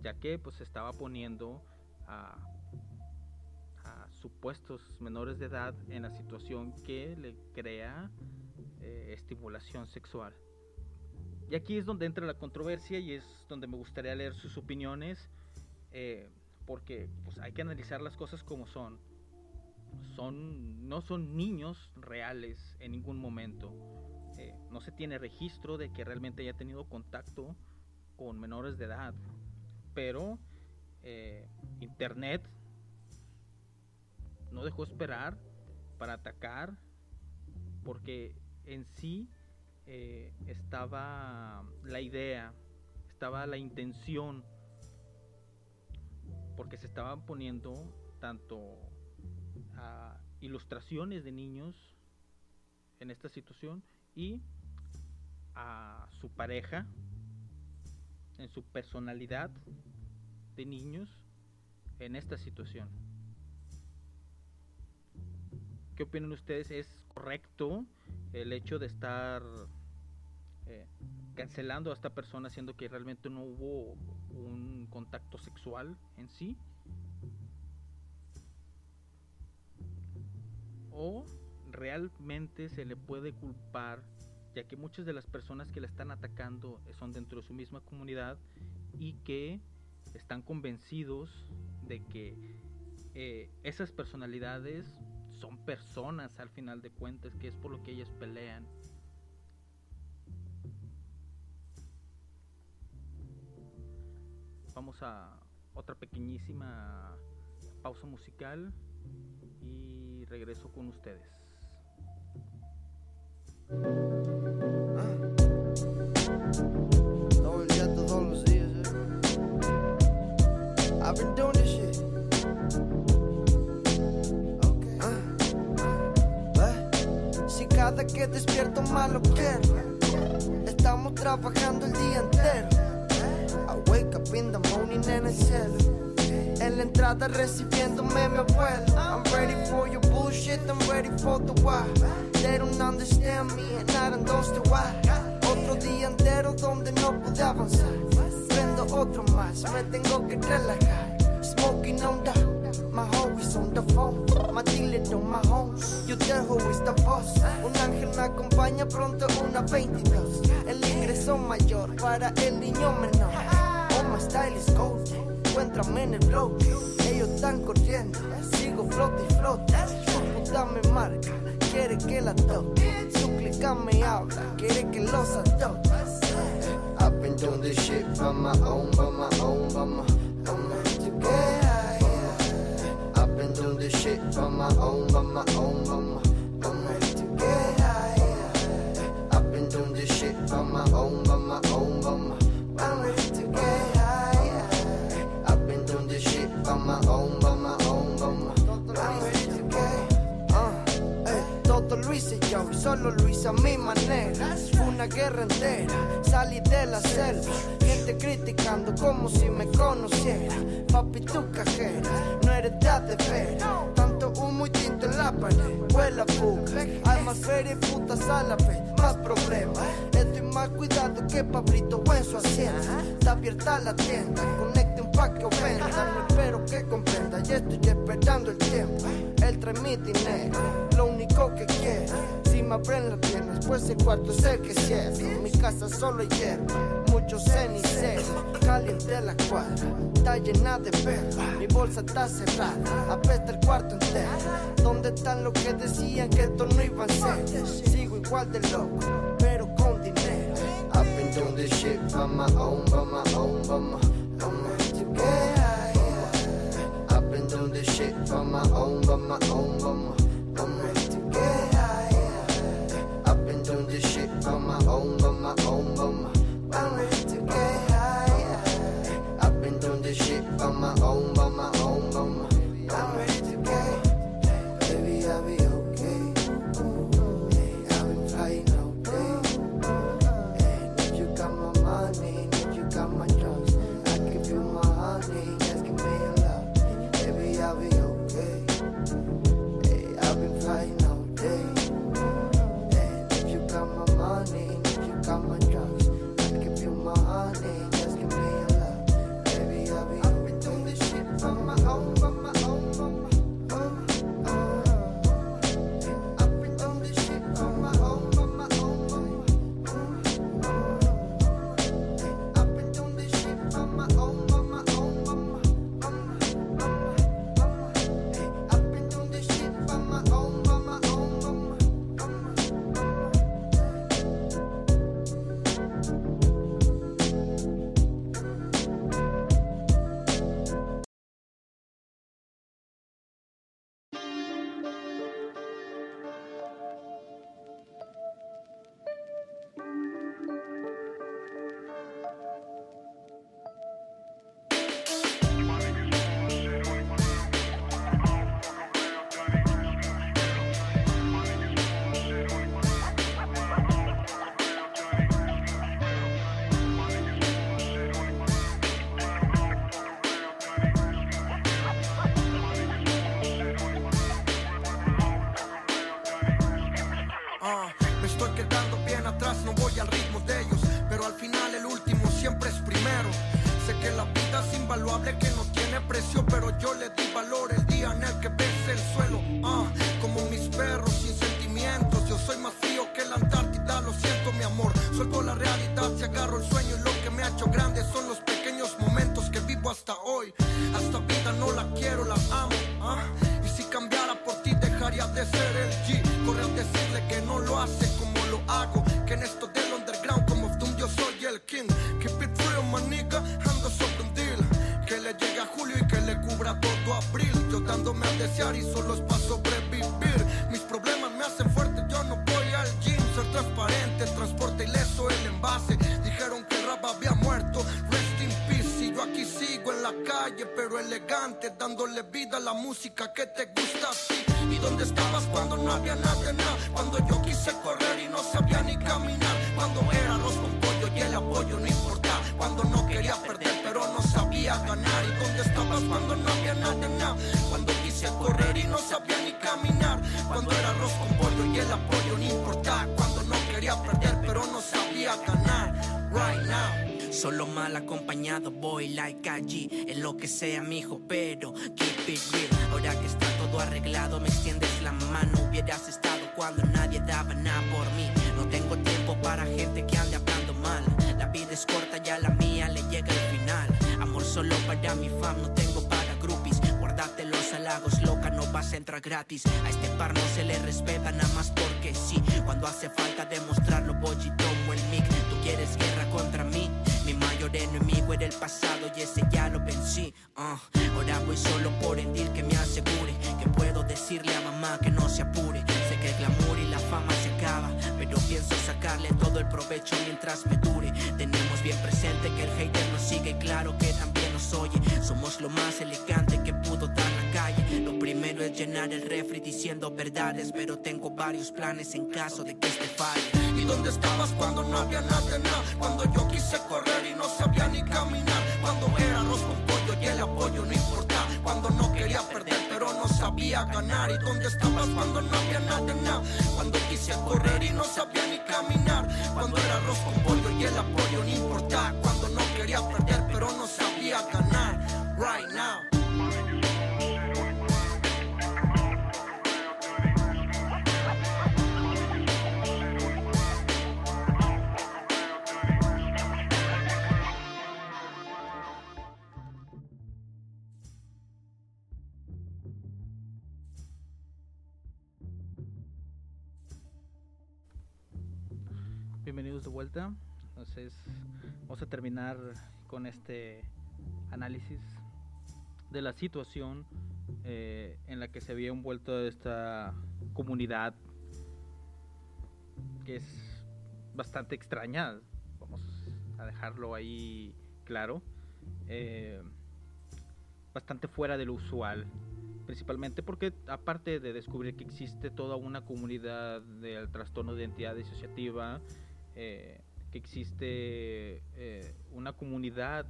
ya que pues estaba poniendo a, supuestos menores de edad en la situación que le crea eh, estimulación sexual. Y aquí es donde entra la controversia y es donde me gustaría leer sus opiniones, eh, porque pues, hay que analizar las cosas como son. son. No son niños reales en ningún momento. No se tiene registro de que realmente haya tenido contacto con menores de edad pero eh, Internet no dejó esperar para atacar porque en sí eh, estaba la idea, estaba la intención, porque se estaban poniendo tanto ilustraciones de niños en esta situación y a su pareja en su personalidad de niños en esta situación. ¿Qué opinan ustedes? ¿Es correcto el hecho de estar eh, cancelando a esta persona siendo que realmente no hubo un contacto sexual en sí? ¿O realmente se le puede culpar ya que muchas de las personas que la están atacando son dentro de su misma comunidad y que están convencidos de que eh, esas personalidades son personas al final de cuentas, que es por lo que ellas pelean. Vamos a otra pequeñísima pausa musical y regreso con ustedes. Been doing this shit. Okay. Ah, Si cada que despierto malo quiero, estamos trabajando el día entero. I wake up in the morning en el cielo. En la entrada recibiéndome mi abuelo. I'm ready for your bullshit, I'm ready for the why. They don't understand me and I don't understand why. Otro día entero donde no pude avanzar. Prendo otro más, me tengo que relajar. Who is the boss. Un ángel me acompaña pronto una 22. El ingreso mayor para el niño menor. Oh, my style is. Encuéntrame en el blog. Ellos están corriendo. Sigo flote y flote. Su puta me marca. Quiere que la toque. Su clica habla. Quiere que los atoque. I've been doing this shit by my own, by my own, by my own. this shit on my own, on my own, on my I've been doing this shit on my own, on my own, on my I'm ready to get high. I've been doing this shit by my own, by my own, by my I'm ready to get. Uh, eh, todo lo hice yo, solo lo hice a mi manera. una guerra entera. Salí de la selva, gente criticando como si me conociera. Papi, tu cajera, no eres de vera. Tanto humo y tinta en la pared, huele a fuga. Hay más ferias y putas a la vez, más problemas. Estoy más cuidado que Pablito en su hacienda. Está abierta la tienda, conecten pa' que ofenda. No espero que comprenda, y estoy esperando el tiempo. Él trae mi dinero, lo único que quiere Abren las piernas, pues el cuarto es el que cierra. Mi casa solo hay hierba, mucho cenicero. Caliente la cuadra, está llena de perros. Mi bolsa está cerrada, apesta el cuarto entero. ¿Dónde están los que decían que esto no iba a ser? Sigo igual de loco, pero con dinero. I've been doing this shit by my own, by my own, by shit by my my. Dándole vida a la música que te gusta a. ¿Y dónde estabas cuando no había nada que sea, mijo, pero keep it real. Ahora que está todo arreglado, me extiendes la mano. Hubieras estado cuando nadie daba nada por mí. No tengo tiempo para gente que ande hablando mal. La vida es corta, ya la mía le llega el final. Amor solo para mi fam, no tengo para groupies. Guárdate los halagos, loca, no vas a entrar gratis. A este par no se le respeta nada más porque sí. Cuando hace falta demostrarlo, voy y enemigo era el pasado y ese ya lo vencí. ah. Ahora voy solo por el deal que me asegure que puedo decirle a mamá que no se apure. Sé que el glamour y la fama se acaba, pero pienso sacarle todo el provecho mientras me dure. Tenemos bien presente que el hater nos sigue y claro que también nos oye. Somos lo más elegante que pudo dar la calle. Lo primero es llenar el refri diciendo verdades, pero tengo varios planes en caso de que este falle. ¿Dónde estabas cuando no había nada, nada? Cuando yo quise correr y no sabía ni caminar. Cuando era arroz con pollo y el apoyo no importaba. Cuando no quería perder, pero no sabía ganar. ¿Y dónde estabas cuando no había nada, nada? Cuando quise correr y no sabía ni caminar. Cuando era arroz con pollo y el apoyo no importaba. Cuando no quería perder, pero no sabía ganar. Right now. Vuelta. Entonces, vamos a terminar con este análisis de la situación eh, en la que se había envuelto esta comunidad que es bastante extraña. Vamos a dejarlo ahí claro. Eh, bastante fuera de lo usual. Principalmente porque aparte de descubrir que existe toda una comunidad del trastorno de identidad disociativa, eh, que existe eh, una comunidad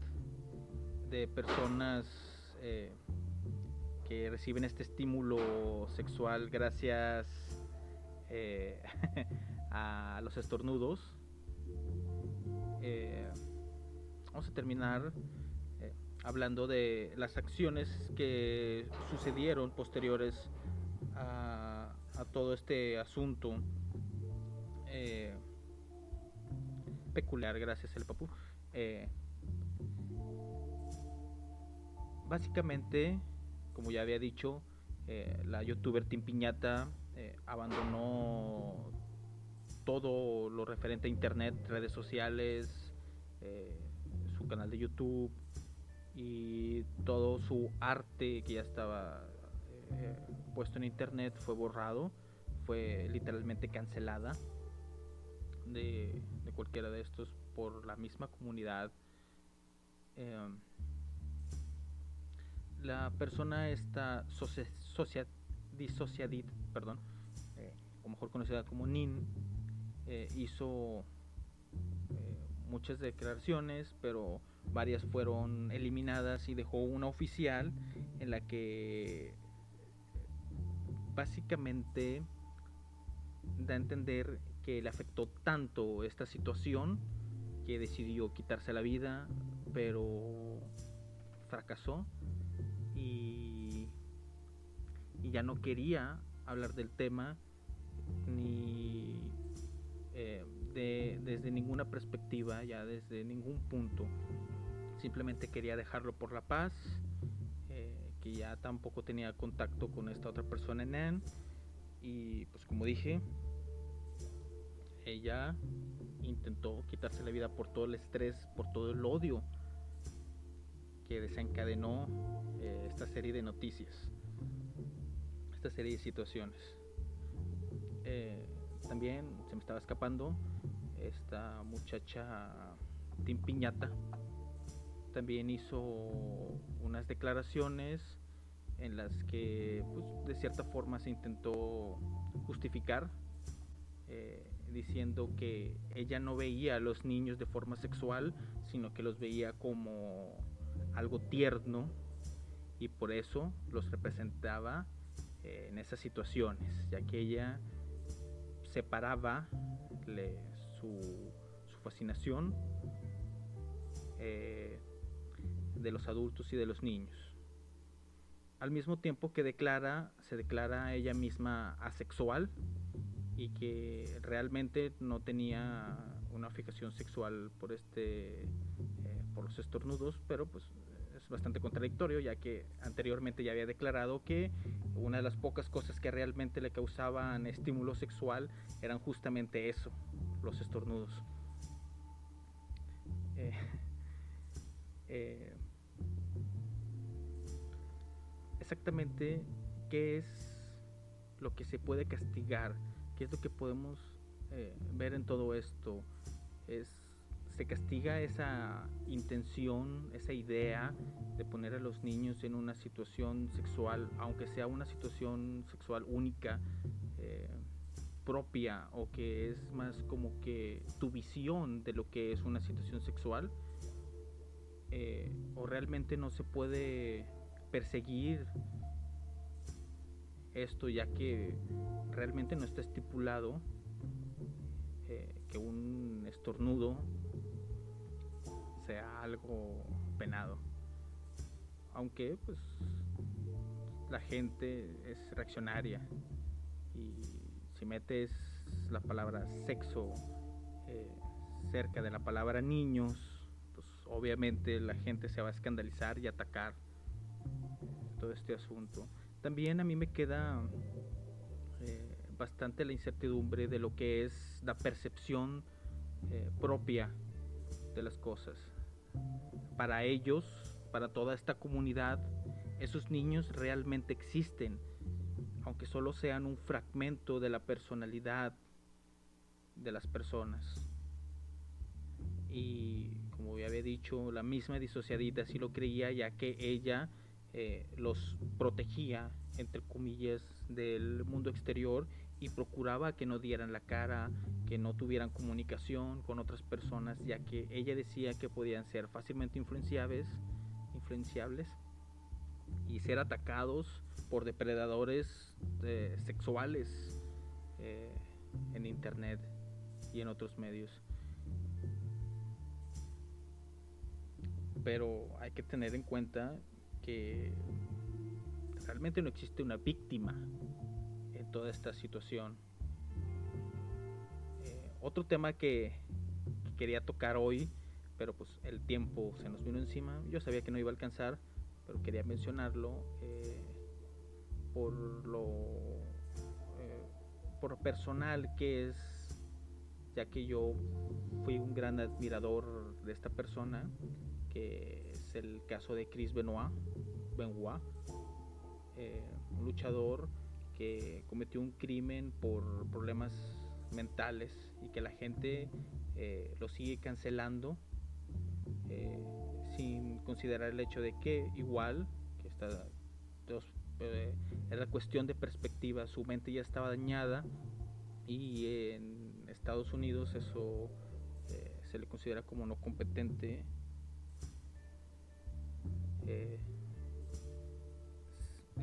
de personas eh, que reciben este estímulo sexual gracias a los estornudos. Vamos a terminar hablando de las acciones que sucedieron posteriores a, todo este asunto peculiar, gracias al papu. Eh, básicamente, como ya había dicho, eh, la youtuber Tim Piñata eh, abandonó todo lo referente a internet, redes sociales, eh, su canal de YouTube y todo su arte que ya estaba eh, puesto en internet fue borrado, fue literalmente cancelada de, cualquiera de estos por la misma comunidad. Em, la persona esta socia, perdón, eh, o mejor conocida como NIN, eh, hizo eh, muchas declaraciones, pero varias fueron eliminadas y dejó una oficial en la que básicamente da a entender que le afectó tanto esta situación que decidió quitarse la vida, pero fracasó y, ya no quería hablar del tema ni eh, de- desde ninguna perspectiva, ya desde ningún punto. Simplemente quería dejarlo por la paz, eh, que ya tampoco tenía contacto con esta otra persona en Nan. Y pues como dije, ella intentó quitarse la vida por todo el estrés, por todo el odio que desencadenó eh, esta serie de noticias, esta serie de situaciones. Eh, también se me estaba escapando esta muchacha Tim Piñata. También hizo unas declaraciones en las que pues, de cierta forma se intentó justificar eh, diciendo que ella no veía a los niños de forma sexual, sino que los veía como algo tierno y por eso los representaba eh, en esas situaciones, ya que ella separaba su fascinación eh, de los adultos y de los niños. Al mismo tiempo que declara, se declara ella misma asexual y que realmente no tenía una fijación sexual por este eh, por los estornudos, pero pues es bastante contradictorio ya que anteriormente ya había declarado que una de las pocas cosas que realmente le causaban estímulo sexual eran justamente eso, los estornudos. Eh, eh, exactamente qué es lo que se puede castigar, qué es lo que podemos eh, ver en todo esto. Es, se castiga esa intención, esa idea de poner a los niños en una situación sexual, aunque sea una situación sexual única, eh, propia, o que es más como que tu visión de lo que es una situación sexual, eh, o realmente no se puede perseguir esto ya que realmente no está estipulado eh, que un estornudo sea algo penado. Aunque pues la gente es reaccionaria y si metes la palabra sexo eh, cerca de la palabra niños, pues obviamente la gente se va a escandalizar y atacar todo este asunto. También a mí me queda eh, bastante la incertidumbre de lo que es la percepción eh, propia de las cosas. Para ellos, para toda esta comunidad, esos niños realmente existen, aunque solo sean un fragmento de la personalidad de las personas. Y como ya había dicho, la misma disociadita sí lo creía, ya que ella eh, los protegía, entre comillas, del mundo exterior y procuraba que no dieran la cara, que no tuvieran comunicación con otras personas, ya que ella decía que podían ser fácilmente influenciables, influenciables y ser atacados por depredadores eh, sexuales eh, en internet y en otros medios. Pero hay que tener en cuenta que realmente no existe una víctima en toda esta situación. Eh, otro tema que, que, quería tocar hoy, pero pues el tiempo se nos vino encima. Yo sabía que no iba a alcanzar, pero quería mencionarlo eh, por lo eh, por personal que es, ya que yo fui un gran admirador de esta persona, que es el caso de Chris Benoit, Benoit eh, un luchador que cometió un crimen por problemas mentales y que la gente eh, lo sigue cancelando eh, sin considerar el hecho de que igual que está eh, era cuestión de perspectiva su mente ya estaba dañada y en Estados Unidos eso se le considera como no competente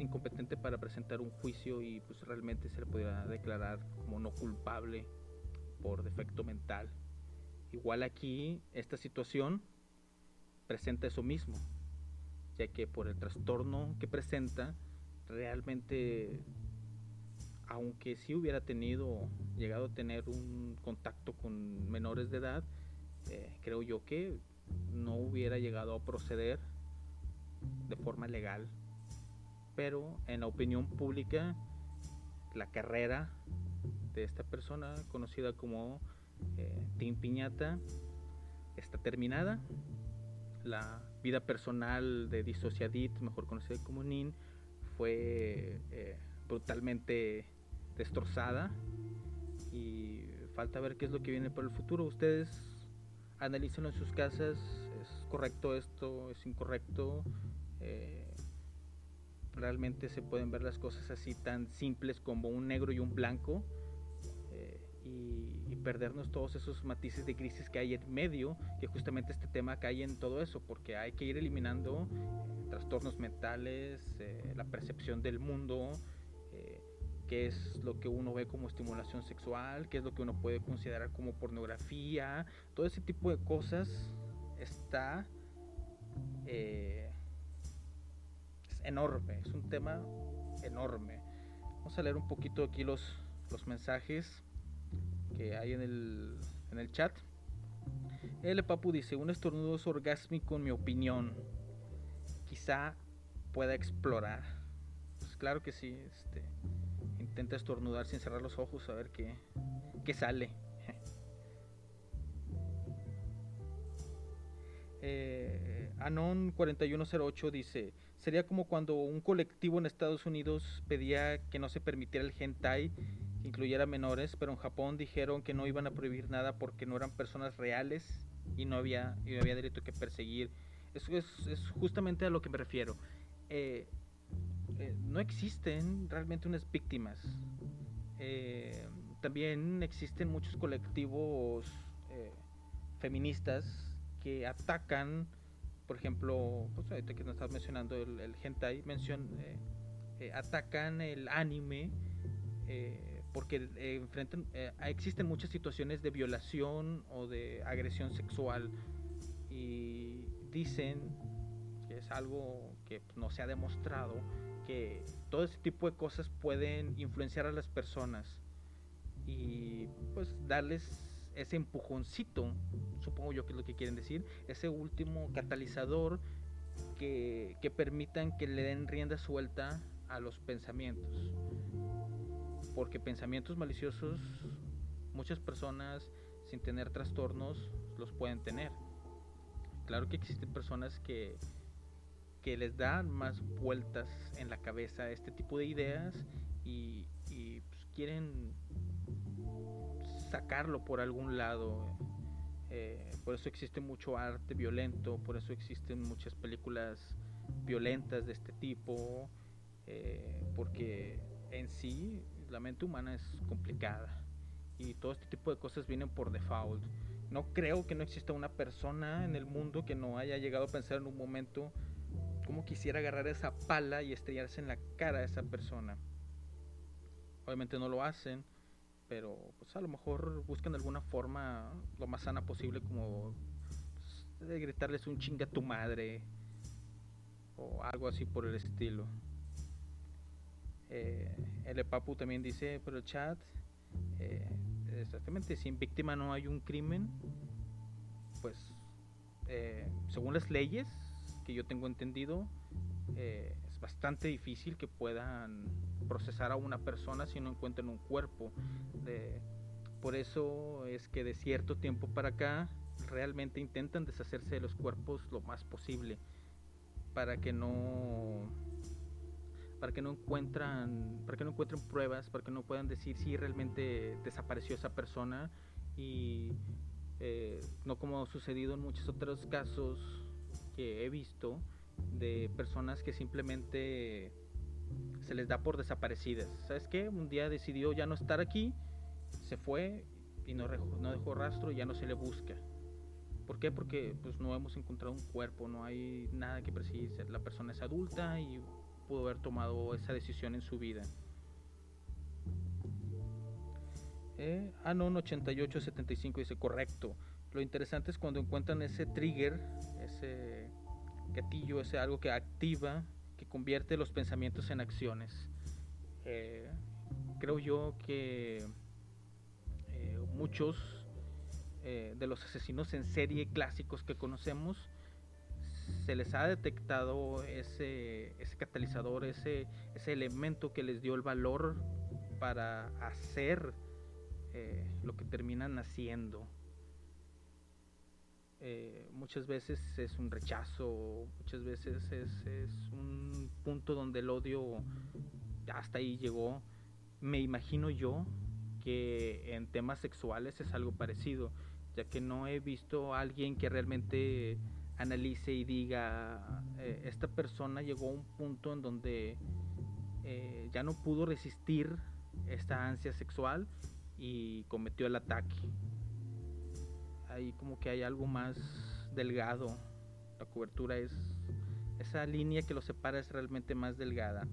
incompetente para presentar un juicio y pues realmente se le podría declarar como no culpable por defecto mental. Igual aquí esta situación presenta eso mismo, ya que por el trastorno que presenta, realmente, aunque sí hubiera tenido, llegado a tener un contacto con menores de edad, eh, creo yo que no hubiera llegado a proceder de forma legal pero en la opinión pública la carrera de esta persona conocida como eh, Tim Piñata está terminada. La vida personal de Dissociadit, mejor conocida como Nin, fue eh, brutalmente destrozada y falta ver qué es lo que viene para el futuro. Ustedes analícenlo en sus casas, es correcto esto, es incorrecto. Eh, realmente se pueden ver las cosas así tan simples como un negro y un blanco eh, y, perdernos todos esos matices de crisis que hay en medio, que justamente este tema cae en todo eso, porque hay que ir eliminando eh, trastornos mentales, eh, la percepción del mundo, qué es lo que uno ve como estimulación sexual, qué es lo que uno puede considerar como pornografía, todo ese tipo de cosas está... Eh, enorme, es un tema enorme. Vamos a leer un poquito aquí los, los mensajes que hay en el, en el chat. El Papu dice, un estornudo es orgásmico en mi opinión. Quizá pueda explorar. Pues claro que sí, este, intenta estornudar sin cerrar los ojos a ver qué, qué sale. Eh, Anon 4108 dice, sería como cuando un colectivo en Estados Unidos pedía que no se permitiera el hentai, que incluyera menores, pero en Japón dijeron que no iban a prohibir nada porque no eran personas reales y no había, y no había derecho que perseguir. Eso es, justamente a lo que me refiero. Eh, eh, no existen realmente unas víctimas. Eh, también existen muchos colectivos feministas que atacan por ejemplo, pues ahorita que nos estás mencionando el, el hentai, mencion, eh, eh, atacan el anime eh, porque enfrentan, existen muchas situaciones de violación o de agresión sexual y dicen que es algo que no se ha demostrado que todo ese tipo de cosas pueden influenciar a las personas y pues darles ese empujoncito, supongo yo que es lo que quieren decir, ese último catalizador que, que permitan que le den rienda suelta a los pensamientos. Porque pensamientos maliciosos, muchas personas sin tener trastornos los pueden tener. Claro que existen personas que, que les dan más vueltas en la cabeza este tipo de ideas y, y pues, quieren sacarlo por algún lado. Eh, por eso existe mucho arte violento, por eso existen muchas películas violentas de este tipo, eh, porque en sí la mente humana es complicada y todo este tipo de cosas vienen por default. No creo que no exista una persona en el mundo que no haya llegado a pensar en un momento cómo quisiera agarrar esa pala y estrellarse en la cara a esa persona. Obviamente no lo hacen, pero pues a lo mejor buscan alguna forma lo más sana posible como pues, de gritarles un chinga a tu madre o algo así por el estilo. Eh, el Papu también dice por el chat, eh, exactamente, si en víctima no hay un crimen, pues eh, según las leyes que yo tengo entendido, eh, bastante difícil que puedan procesar a una persona si no encuentran un cuerpo. por eso es que de cierto tiempo para acá realmente intentan deshacerse de los cuerpos lo más posible para que no para que no encuentran para que no encuentren pruebas para que no puedan decir si realmente desapareció esa persona y eh, no como ha sucedido en muchos otros casos que he visto de personas que simplemente se les da por desaparecidas. ¿Sabes qué? Un día decidió ya no estar aquí, se fue y no, dejó rastro y ya no se le busca. ¿Por qué? Porque pues no hemos encontrado un cuerpo, no hay nada que precise. La persona es adulta y pudo haber tomado esa decisión en su vida. Eh, ah, no, 8875 dice correcto. Lo interesante es cuando encuentran ese trigger, ese gatillo, ese algo que activa, que convierte los pensamientos en acciones. Eh, creo yo que eh, muchos eh, de los asesinos en serie clásicos que conocemos se les ha detectado ese, ese catalizador, ese, ese elemento que les dio el valor para hacer lo que terminan haciendo. Eh, muchas veces es un rechazo, muchas veces es, un punto donde el odio hasta ahí llegó. Me imagino yo que en temas sexuales es algo parecido, ya que no he visto a alguien que realmente analice y diga, eh, esta persona llegó a un punto en donde eh, ya no pudo resistir esta ansia sexual y cometió el ataque ahí como que hay algo más delgado. La cobertura es esa línea que lo separa es realmente más delgada.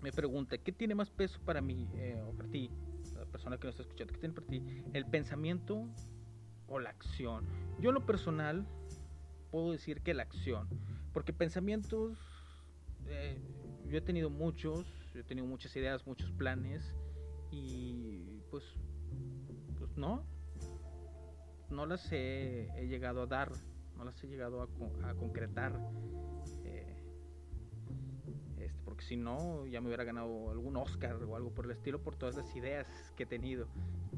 Me pregunta, ¿qué tiene más peso para mí eh, o para ti? La persona que nos está escuchando, ¿qué tiene para ti? ¿El pensamiento o la acción? Yo en lo personal puedo decir que la acción, porque pensamientos eh, yo he tenido muchos, yo he tenido muchas ideas, muchos planes y pues pues no, no las he, llegado a dar, no las he llegado a, concretar. Eh, este, porque si no, ya me hubiera ganado algún Oscar o algo por el estilo por todas las ideas que he tenido.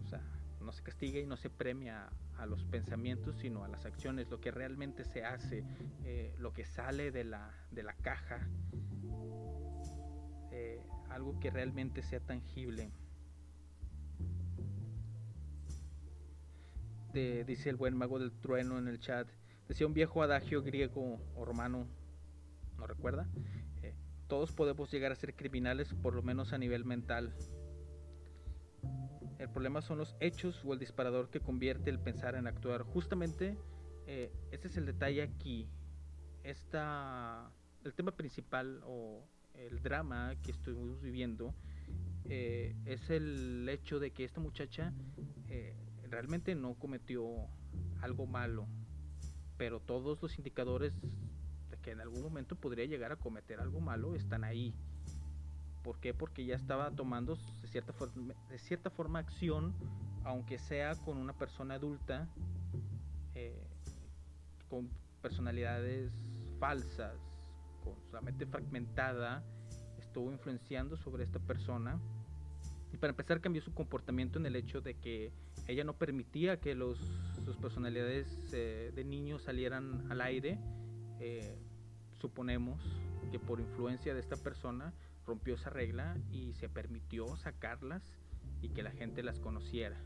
O sea, no se castiga y no se premia a los pensamientos, sino a las acciones, lo que realmente se hace, eh, lo que sale de la, de la caja, eh, algo que realmente sea tangible. Dice el buen mago del trueno en el chat. Decía un viejo adagio griego o romano, ¿no recuerda? Eh, todos podemos llegar a ser criminales, por lo menos a nivel mental. El problema son los hechos o el disparador que convierte el pensar en actuar. Justamente eh, ese es el detalle aquí. Esta, el tema principal o el drama que estuvimos viviendo eh, es el hecho de que esta muchacha realmente no cometió algo malo, pero todos los indicadores de que en algún momento podría llegar a cometer algo malo están ahí. ¿Por qué? Porque ya estaba tomando de cierta, forma, de cierta forma acción, aunque sea con una persona adulta, eh, con personalidades falsas, con su mente fragmentada, estuvo influenciando sobre esta persona. Y para empezar cambió su comportamiento en el hecho de que ella no permitía que los, sus personalidades eh, de niños salieran al aire. Eh, suponemos que por influencia de esta persona rompió esa regla y se permitió sacarlas y que la gente las conociera.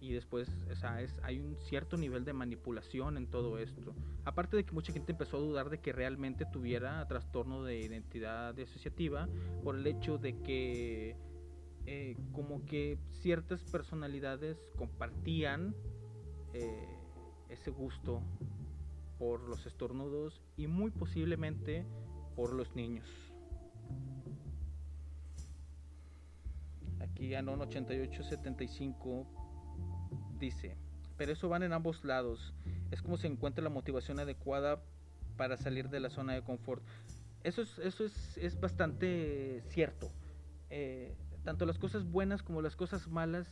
Y después, o sea, es, hay un cierto nivel de manipulación en todo esto. Aparte de que mucha gente empezó a dudar de que realmente tuviera trastorno de identidad asociativa por el hecho de que eh, como que ciertas personalidades compartían eh, ese gusto por los estornudos y muy posiblemente por los niños. Aquí Anon 8875 dice, pero eso van en ambos lados. Es como se encuentra la motivación adecuada para salir de la zona de confort. Eso es, eso es, es bastante cierto. Eh, tanto las cosas buenas como las cosas malas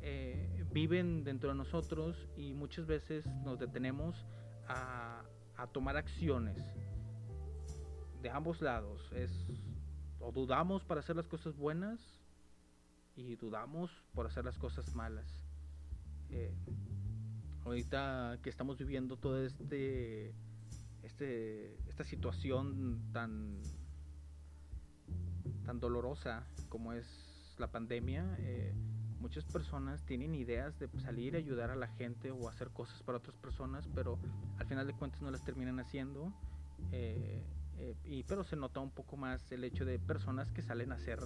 eh, viven dentro de nosotros y muchas veces nos detenemos a, a tomar acciones de ambos lados. Es, o dudamos para hacer las cosas buenas y dudamos por hacer las cosas malas. Eh, ahorita que estamos viviendo toda este, este, esta situación tan, tan dolorosa como es la pandemia, eh, muchas personas tienen ideas de salir a ayudar a la gente o hacer cosas para otras personas, pero al final de cuentas no las terminan haciendo. Eh, y, pero se nota un poco más el hecho de personas que salen a hacer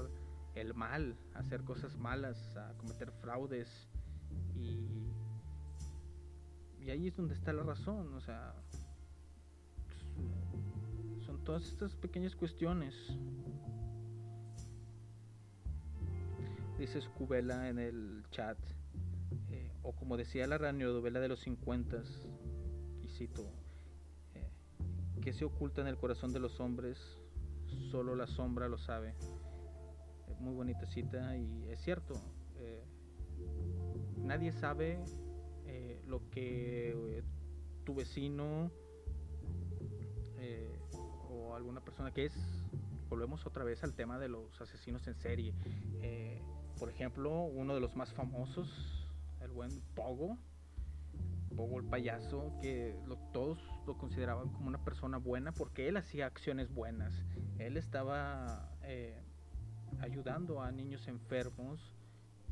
el mal, a hacer cosas malas, a cometer fraudes y, y ahí es donde está la razón, o sea, son todas estas pequeñas cuestiones. Dice Scubela en el chat, eh, o como decía la radionovela de los 50, y cito, eh, que se oculta en el corazón de los hombres, solo la sombra lo sabe. muy bonita cita y es cierto. Eh, nadie sabe eh, lo que eh, tu vecino eh, o alguna persona que es, volvemos otra vez al tema de los asesinos en serie. Por ejemplo, uno de los más famosos, el buen Pogo, Pogo el payaso, que todos lo consideraban como una persona buena porque él hacía acciones buenas. Él estaba ayudando a niños enfermos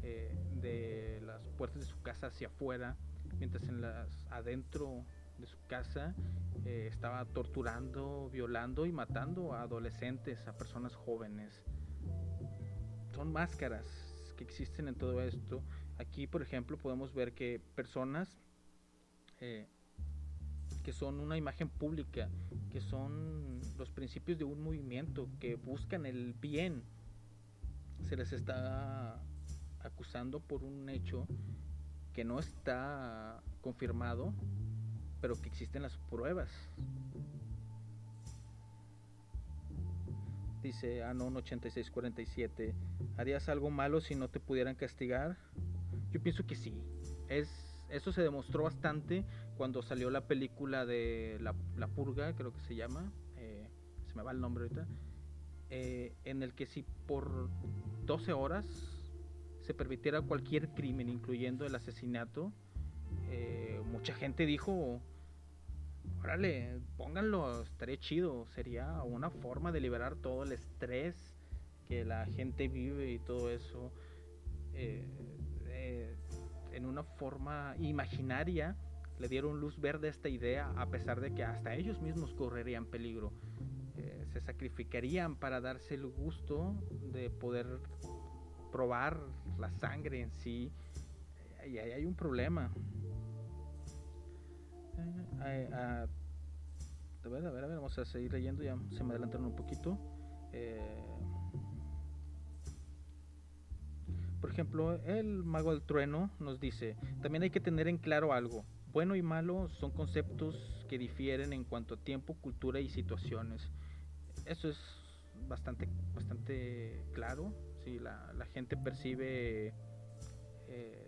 eh, de las puertas de su casa hacia afuera, mientras en las adentro de su casa eh, estaba torturando, violando y matando a adolescentes, a personas jóvenes. Son máscaras que existen en todo esto. Aquí, por ejemplo, podemos ver que personas eh, que son una imagen pública, que son los principios de un movimiento, que buscan el bien, se les está acusando por un hecho que no está confirmado, pero que existen las pruebas. Dice Anon 8647, ¿harías algo malo si no te pudieran castigar? Yo pienso que sí. Es, eso se demostró bastante cuando salió la película de La, la Purga, creo que se llama. Eh, se me va el nombre ahorita. Eh, en el que si por 12 horas se permitiera cualquier crimen, incluyendo el asesinato, eh, mucha gente dijo, órale, pónganlo, estaría chido, sería una forma de liberar todo el estrés que la gente vive y todo eso eh, eh, en una forma imaginaria. Le dieron luz verde a esta idea a pesar de que hasta ellos mismos correrían peligro. se sacrificarían para darse el gusto de poder probar la sangre en sí. Y ahí hay un problema. Eh, a, ver, a ver, a ver, vamos a seguir leyendo, ya se me adelantaron un poquito. Eh, por ejemplo, el mago del trueno nos dice, también hay que tener en claro algo. Bueno y malo son conceptos que difieren en cuanto a tiempo, cultura y situaciones. Eso es bastante, bastante claro. La, la gente percibe eh,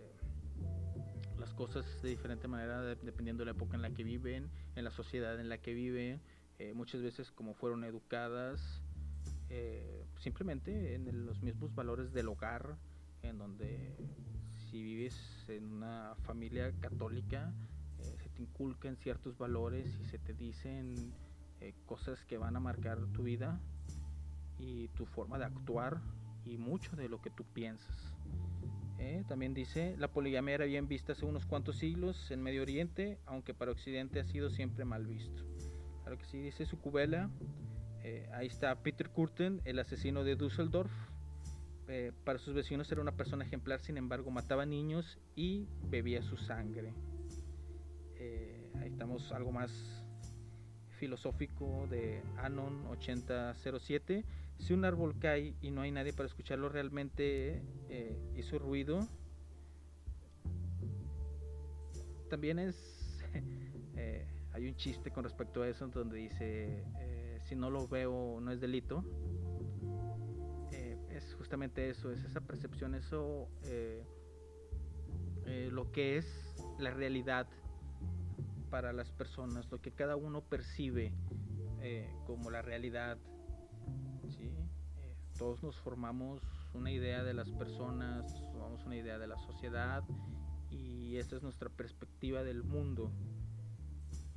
las cosas de diferente manera de- dependiendo de la época en la que viven, en la sociedad en la que viven, eh, muchas veces como fueron educadas, eh, simplemente en los mismos valores del hogar, en donde si vives en una familia católica, eh, se te inculcan ciertos valores y se te dicen cosas que van a marcar tu vida y tu forma de actuar y mucho de lo que tú piensas. Eh, también dice, la poligamia era bien vista hace unos cuantos siglos en Medio Oriente, aunque para Occidente ha sido siempre mal visto. Claro que sí, dice su cubela. Eh, ahí está Peter Kurten, el asesino de Düsseldorf. Eh, para sus vecinos era una persona ejemplar, sin embargo mataba niños y bebía su sangre. Eh, ahí estamos algo más filosófico de Anon 8007. Si un árbol cae y no hay nadie para escucharlo, realmente eh, hizo ruido. También es. eh, hay un chiste con respecto a eso donde dice: eh, Si no lo veo, no es delito. Eh, es justamente eso, es esa percepción, eso. lo que es la realidad para las personas, lo que cada uno percibe como la realidad. ¿Sí? Eh, todos nos formamos una idea de las personas, formamos una idea de la sociedad y esa es nuestra perspectiva del mundo.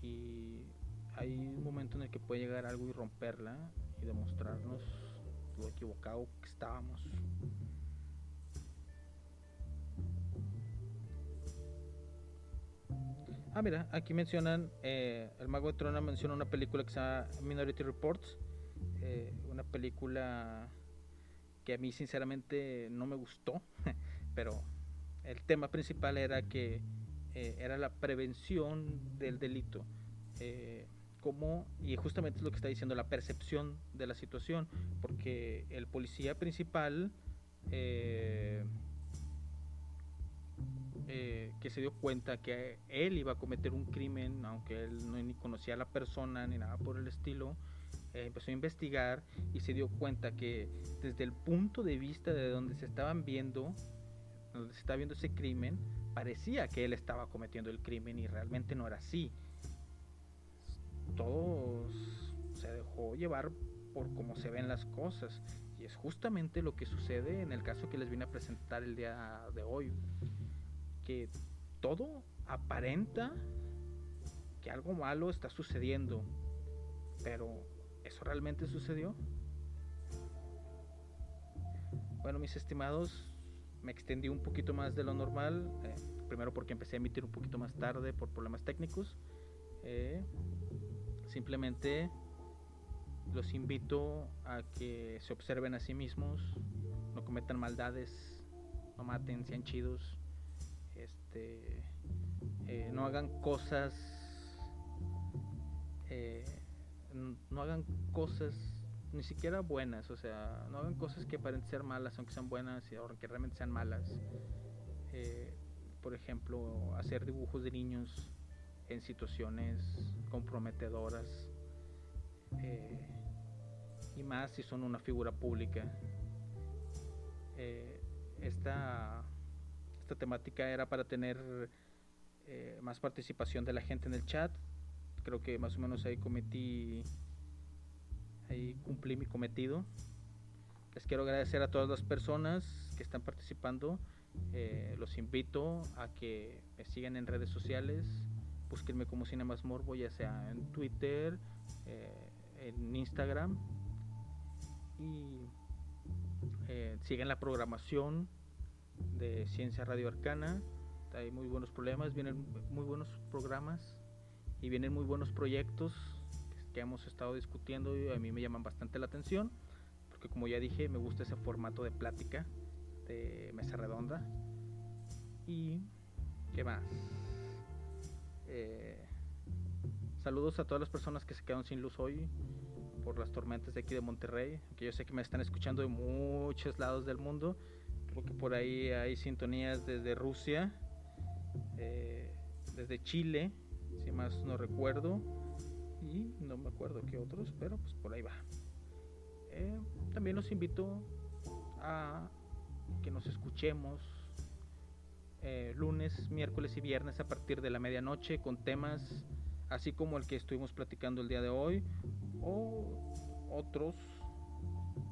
Y hay un momento en el que puede llegar algo y romperla y demostrarnos lo equivocado que estábamos. Ah, mira, aquí mencionan, eh, el Mago de Trona menciona una película que se llama Minority Reports, eh, una película que a mí sinceramente no me gustó, pero el tema principal era que eh, era la prevención del delito. Eh, como, y justamente es lo que está diciendo, la percepción de la situación, porque el policía principal eh, eh, que se dio cuenta que él iba a cometer un crimen, aunque él no ni conocía a la persona ni nada por el estilo, eh, empezó a investigar y se dio cuenta que desde el punto de vista de donde se estaban viendo, donde se estaba viendo ese crimen, parecía que él estaba cometiendo el crimen y realmente no era así. Todo se dejó llevar por cómo se ven las cosas y es justamente lo que sucede en el caso que les vine a presentar el día de hoy que todo aparenta que algo malo está sucediendo, pero ¿eso realmente sucedió? Bueno, mis estimados, me extendí un poquito más de lo normal, eh, primero porque empecé a emitir un poquito más tarde por problemas técnicos. eh, simplemente los invito a que se observen a sí mismos, no cometan maldades, no maten, sean chidos, este, eh, no hagan cosas, no hagan cosas ni siquiera buenas, o sea, no hagan cosas que parecen ser malas, aunque sean buenas y aunque realmente sean malas. Eh, por ejemplo, hacer dibujos de niños en situaciones comprometedoras. eh, y más si son una figura pública. Eh, esta, esta temática era para tener más participación de la gente en el chat. Creo que más o menos ahí cometí, ahí cumplí mi cometido. Les quiero agradecer a todas las personas que están participando. Eh, los invito a que me sigan en redes sociales. Búsquenme como Cinemas Morbo, ya sea en Twitter, eh, en Instagram. Y eh, sigan la programación de Ciencia Radio Arcana. Hay muy buenos problemas, vienen muy buenos programas y vienen muy buenos proyectos que hemos estado discutiendo y a mí me llaman bastante la atención porque como ya dije me gusta ese formato de plática de mesa redonda. Y qué más Eh, saludos a todas las personas que se quedaron sin luz hoy por las tormentas de aquí de Monterrey, que yo sé que me están escuchando de muchos lados del mundo, creo que por ahí hay sintonías desde Rusia, eh, desde Chile, si más no recuerdo, y no me acuerdo qué otros, pero pues por ahí va. Eh, también los invito a que nos escuchemos eh, lunes, miércoles y viernes a partir de la medianoche con temas así como el que estuvimos platicando el día de hoy o otros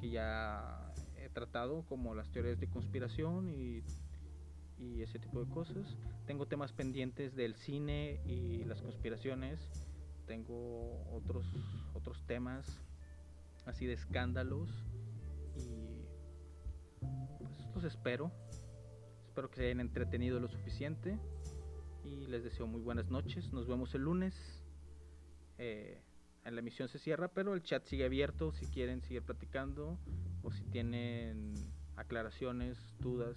que ya he tratado como las teorías de conspiración y, y ese tipo de cosas. Tengo temas pendientes del cine y las conspiraciones. Tengo otros otros temas así de escándalos y pues los espero. Espero que se hayan entretenido lo suficiente y les deseo muy buenas noches. Nos vemos el lunes. Eh, en la emisión se cierra, pero el chat sigue abierto si quieren seguir platicando o si tienen aclaraciones, dudas,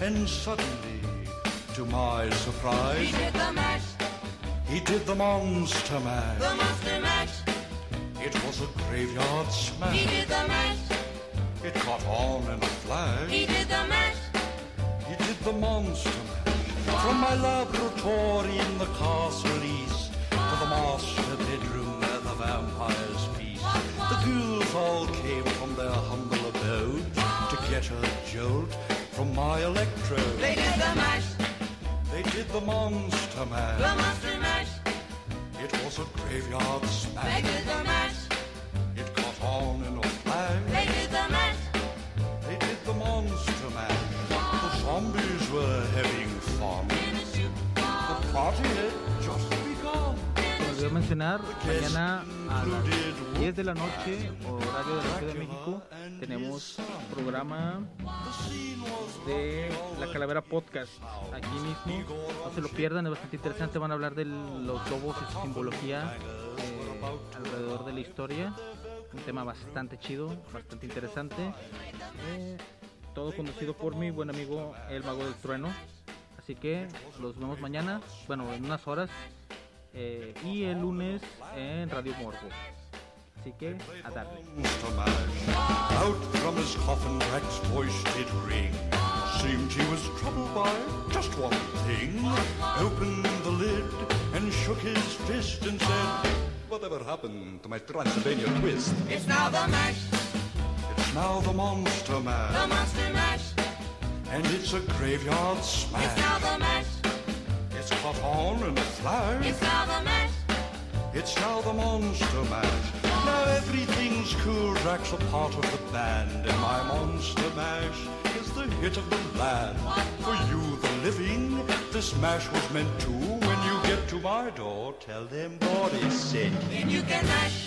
and suddenly, to my surprise, He did the mash, he did the monster mash. the monster mash. It was a graveyard smash. He did the mash, It caught on in a flash. he did the mash. He did the monster mash. From my laboratory in the castle east to the master bedroom where the vampires feast. The ghouls all came from their humble abodes to get a jolt from my electrode. They did the mash, They did the monster mash. the monster mash. It was a graveyard smash. They did the mash, It caught on in a flash. they did the mash. They did the monster mash. The zombies were having fun. The party had olvidó mencionar, mañana a las 10 de la noche, horario de la Ciudad de México, tenemos programa de La Calavera Podcast aquí mismo. No se lo pierdan, es bastante interesante. Van a hablar de los lobos y su simbología eh, alrededor de la historia. Un tema bastante chido, bastante interesante. Eh, todo conducido por mi buen amigo El Mago del Trueno. Así que los vemos mañana, bueno, en unas horas. Eh, y el lunes en Radio Morbo. Así que a darle. Out from his coffin, Rex's voice did ring. Seemed he was troubled by just one thing. Opened the lid and shook his fist and said, Whatever happened to my Transylvania twist? It's now the mash, It's now the monster the monster mash. and it's a graveyard It's now the mash, It's caught on in a flash. it's now the mash. It's now the monster mash. Now everything's cool. Drax a part of the band, and my monster mash is the hit of the land. For you, the living, this mash was meant to. When you get to my door, tell them God is sent. Then you can mash,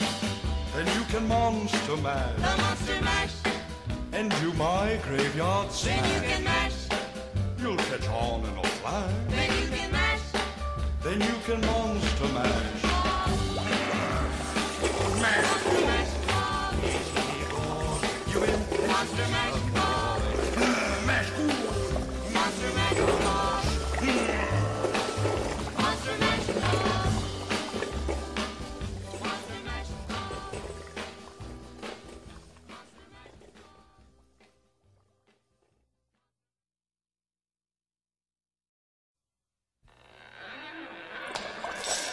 Then you can monster mash. the monster mash. and do my graveyard Then you can mash, You'll catch on in a flash. Then you can monster mash. Monster mash, You in? monster mash.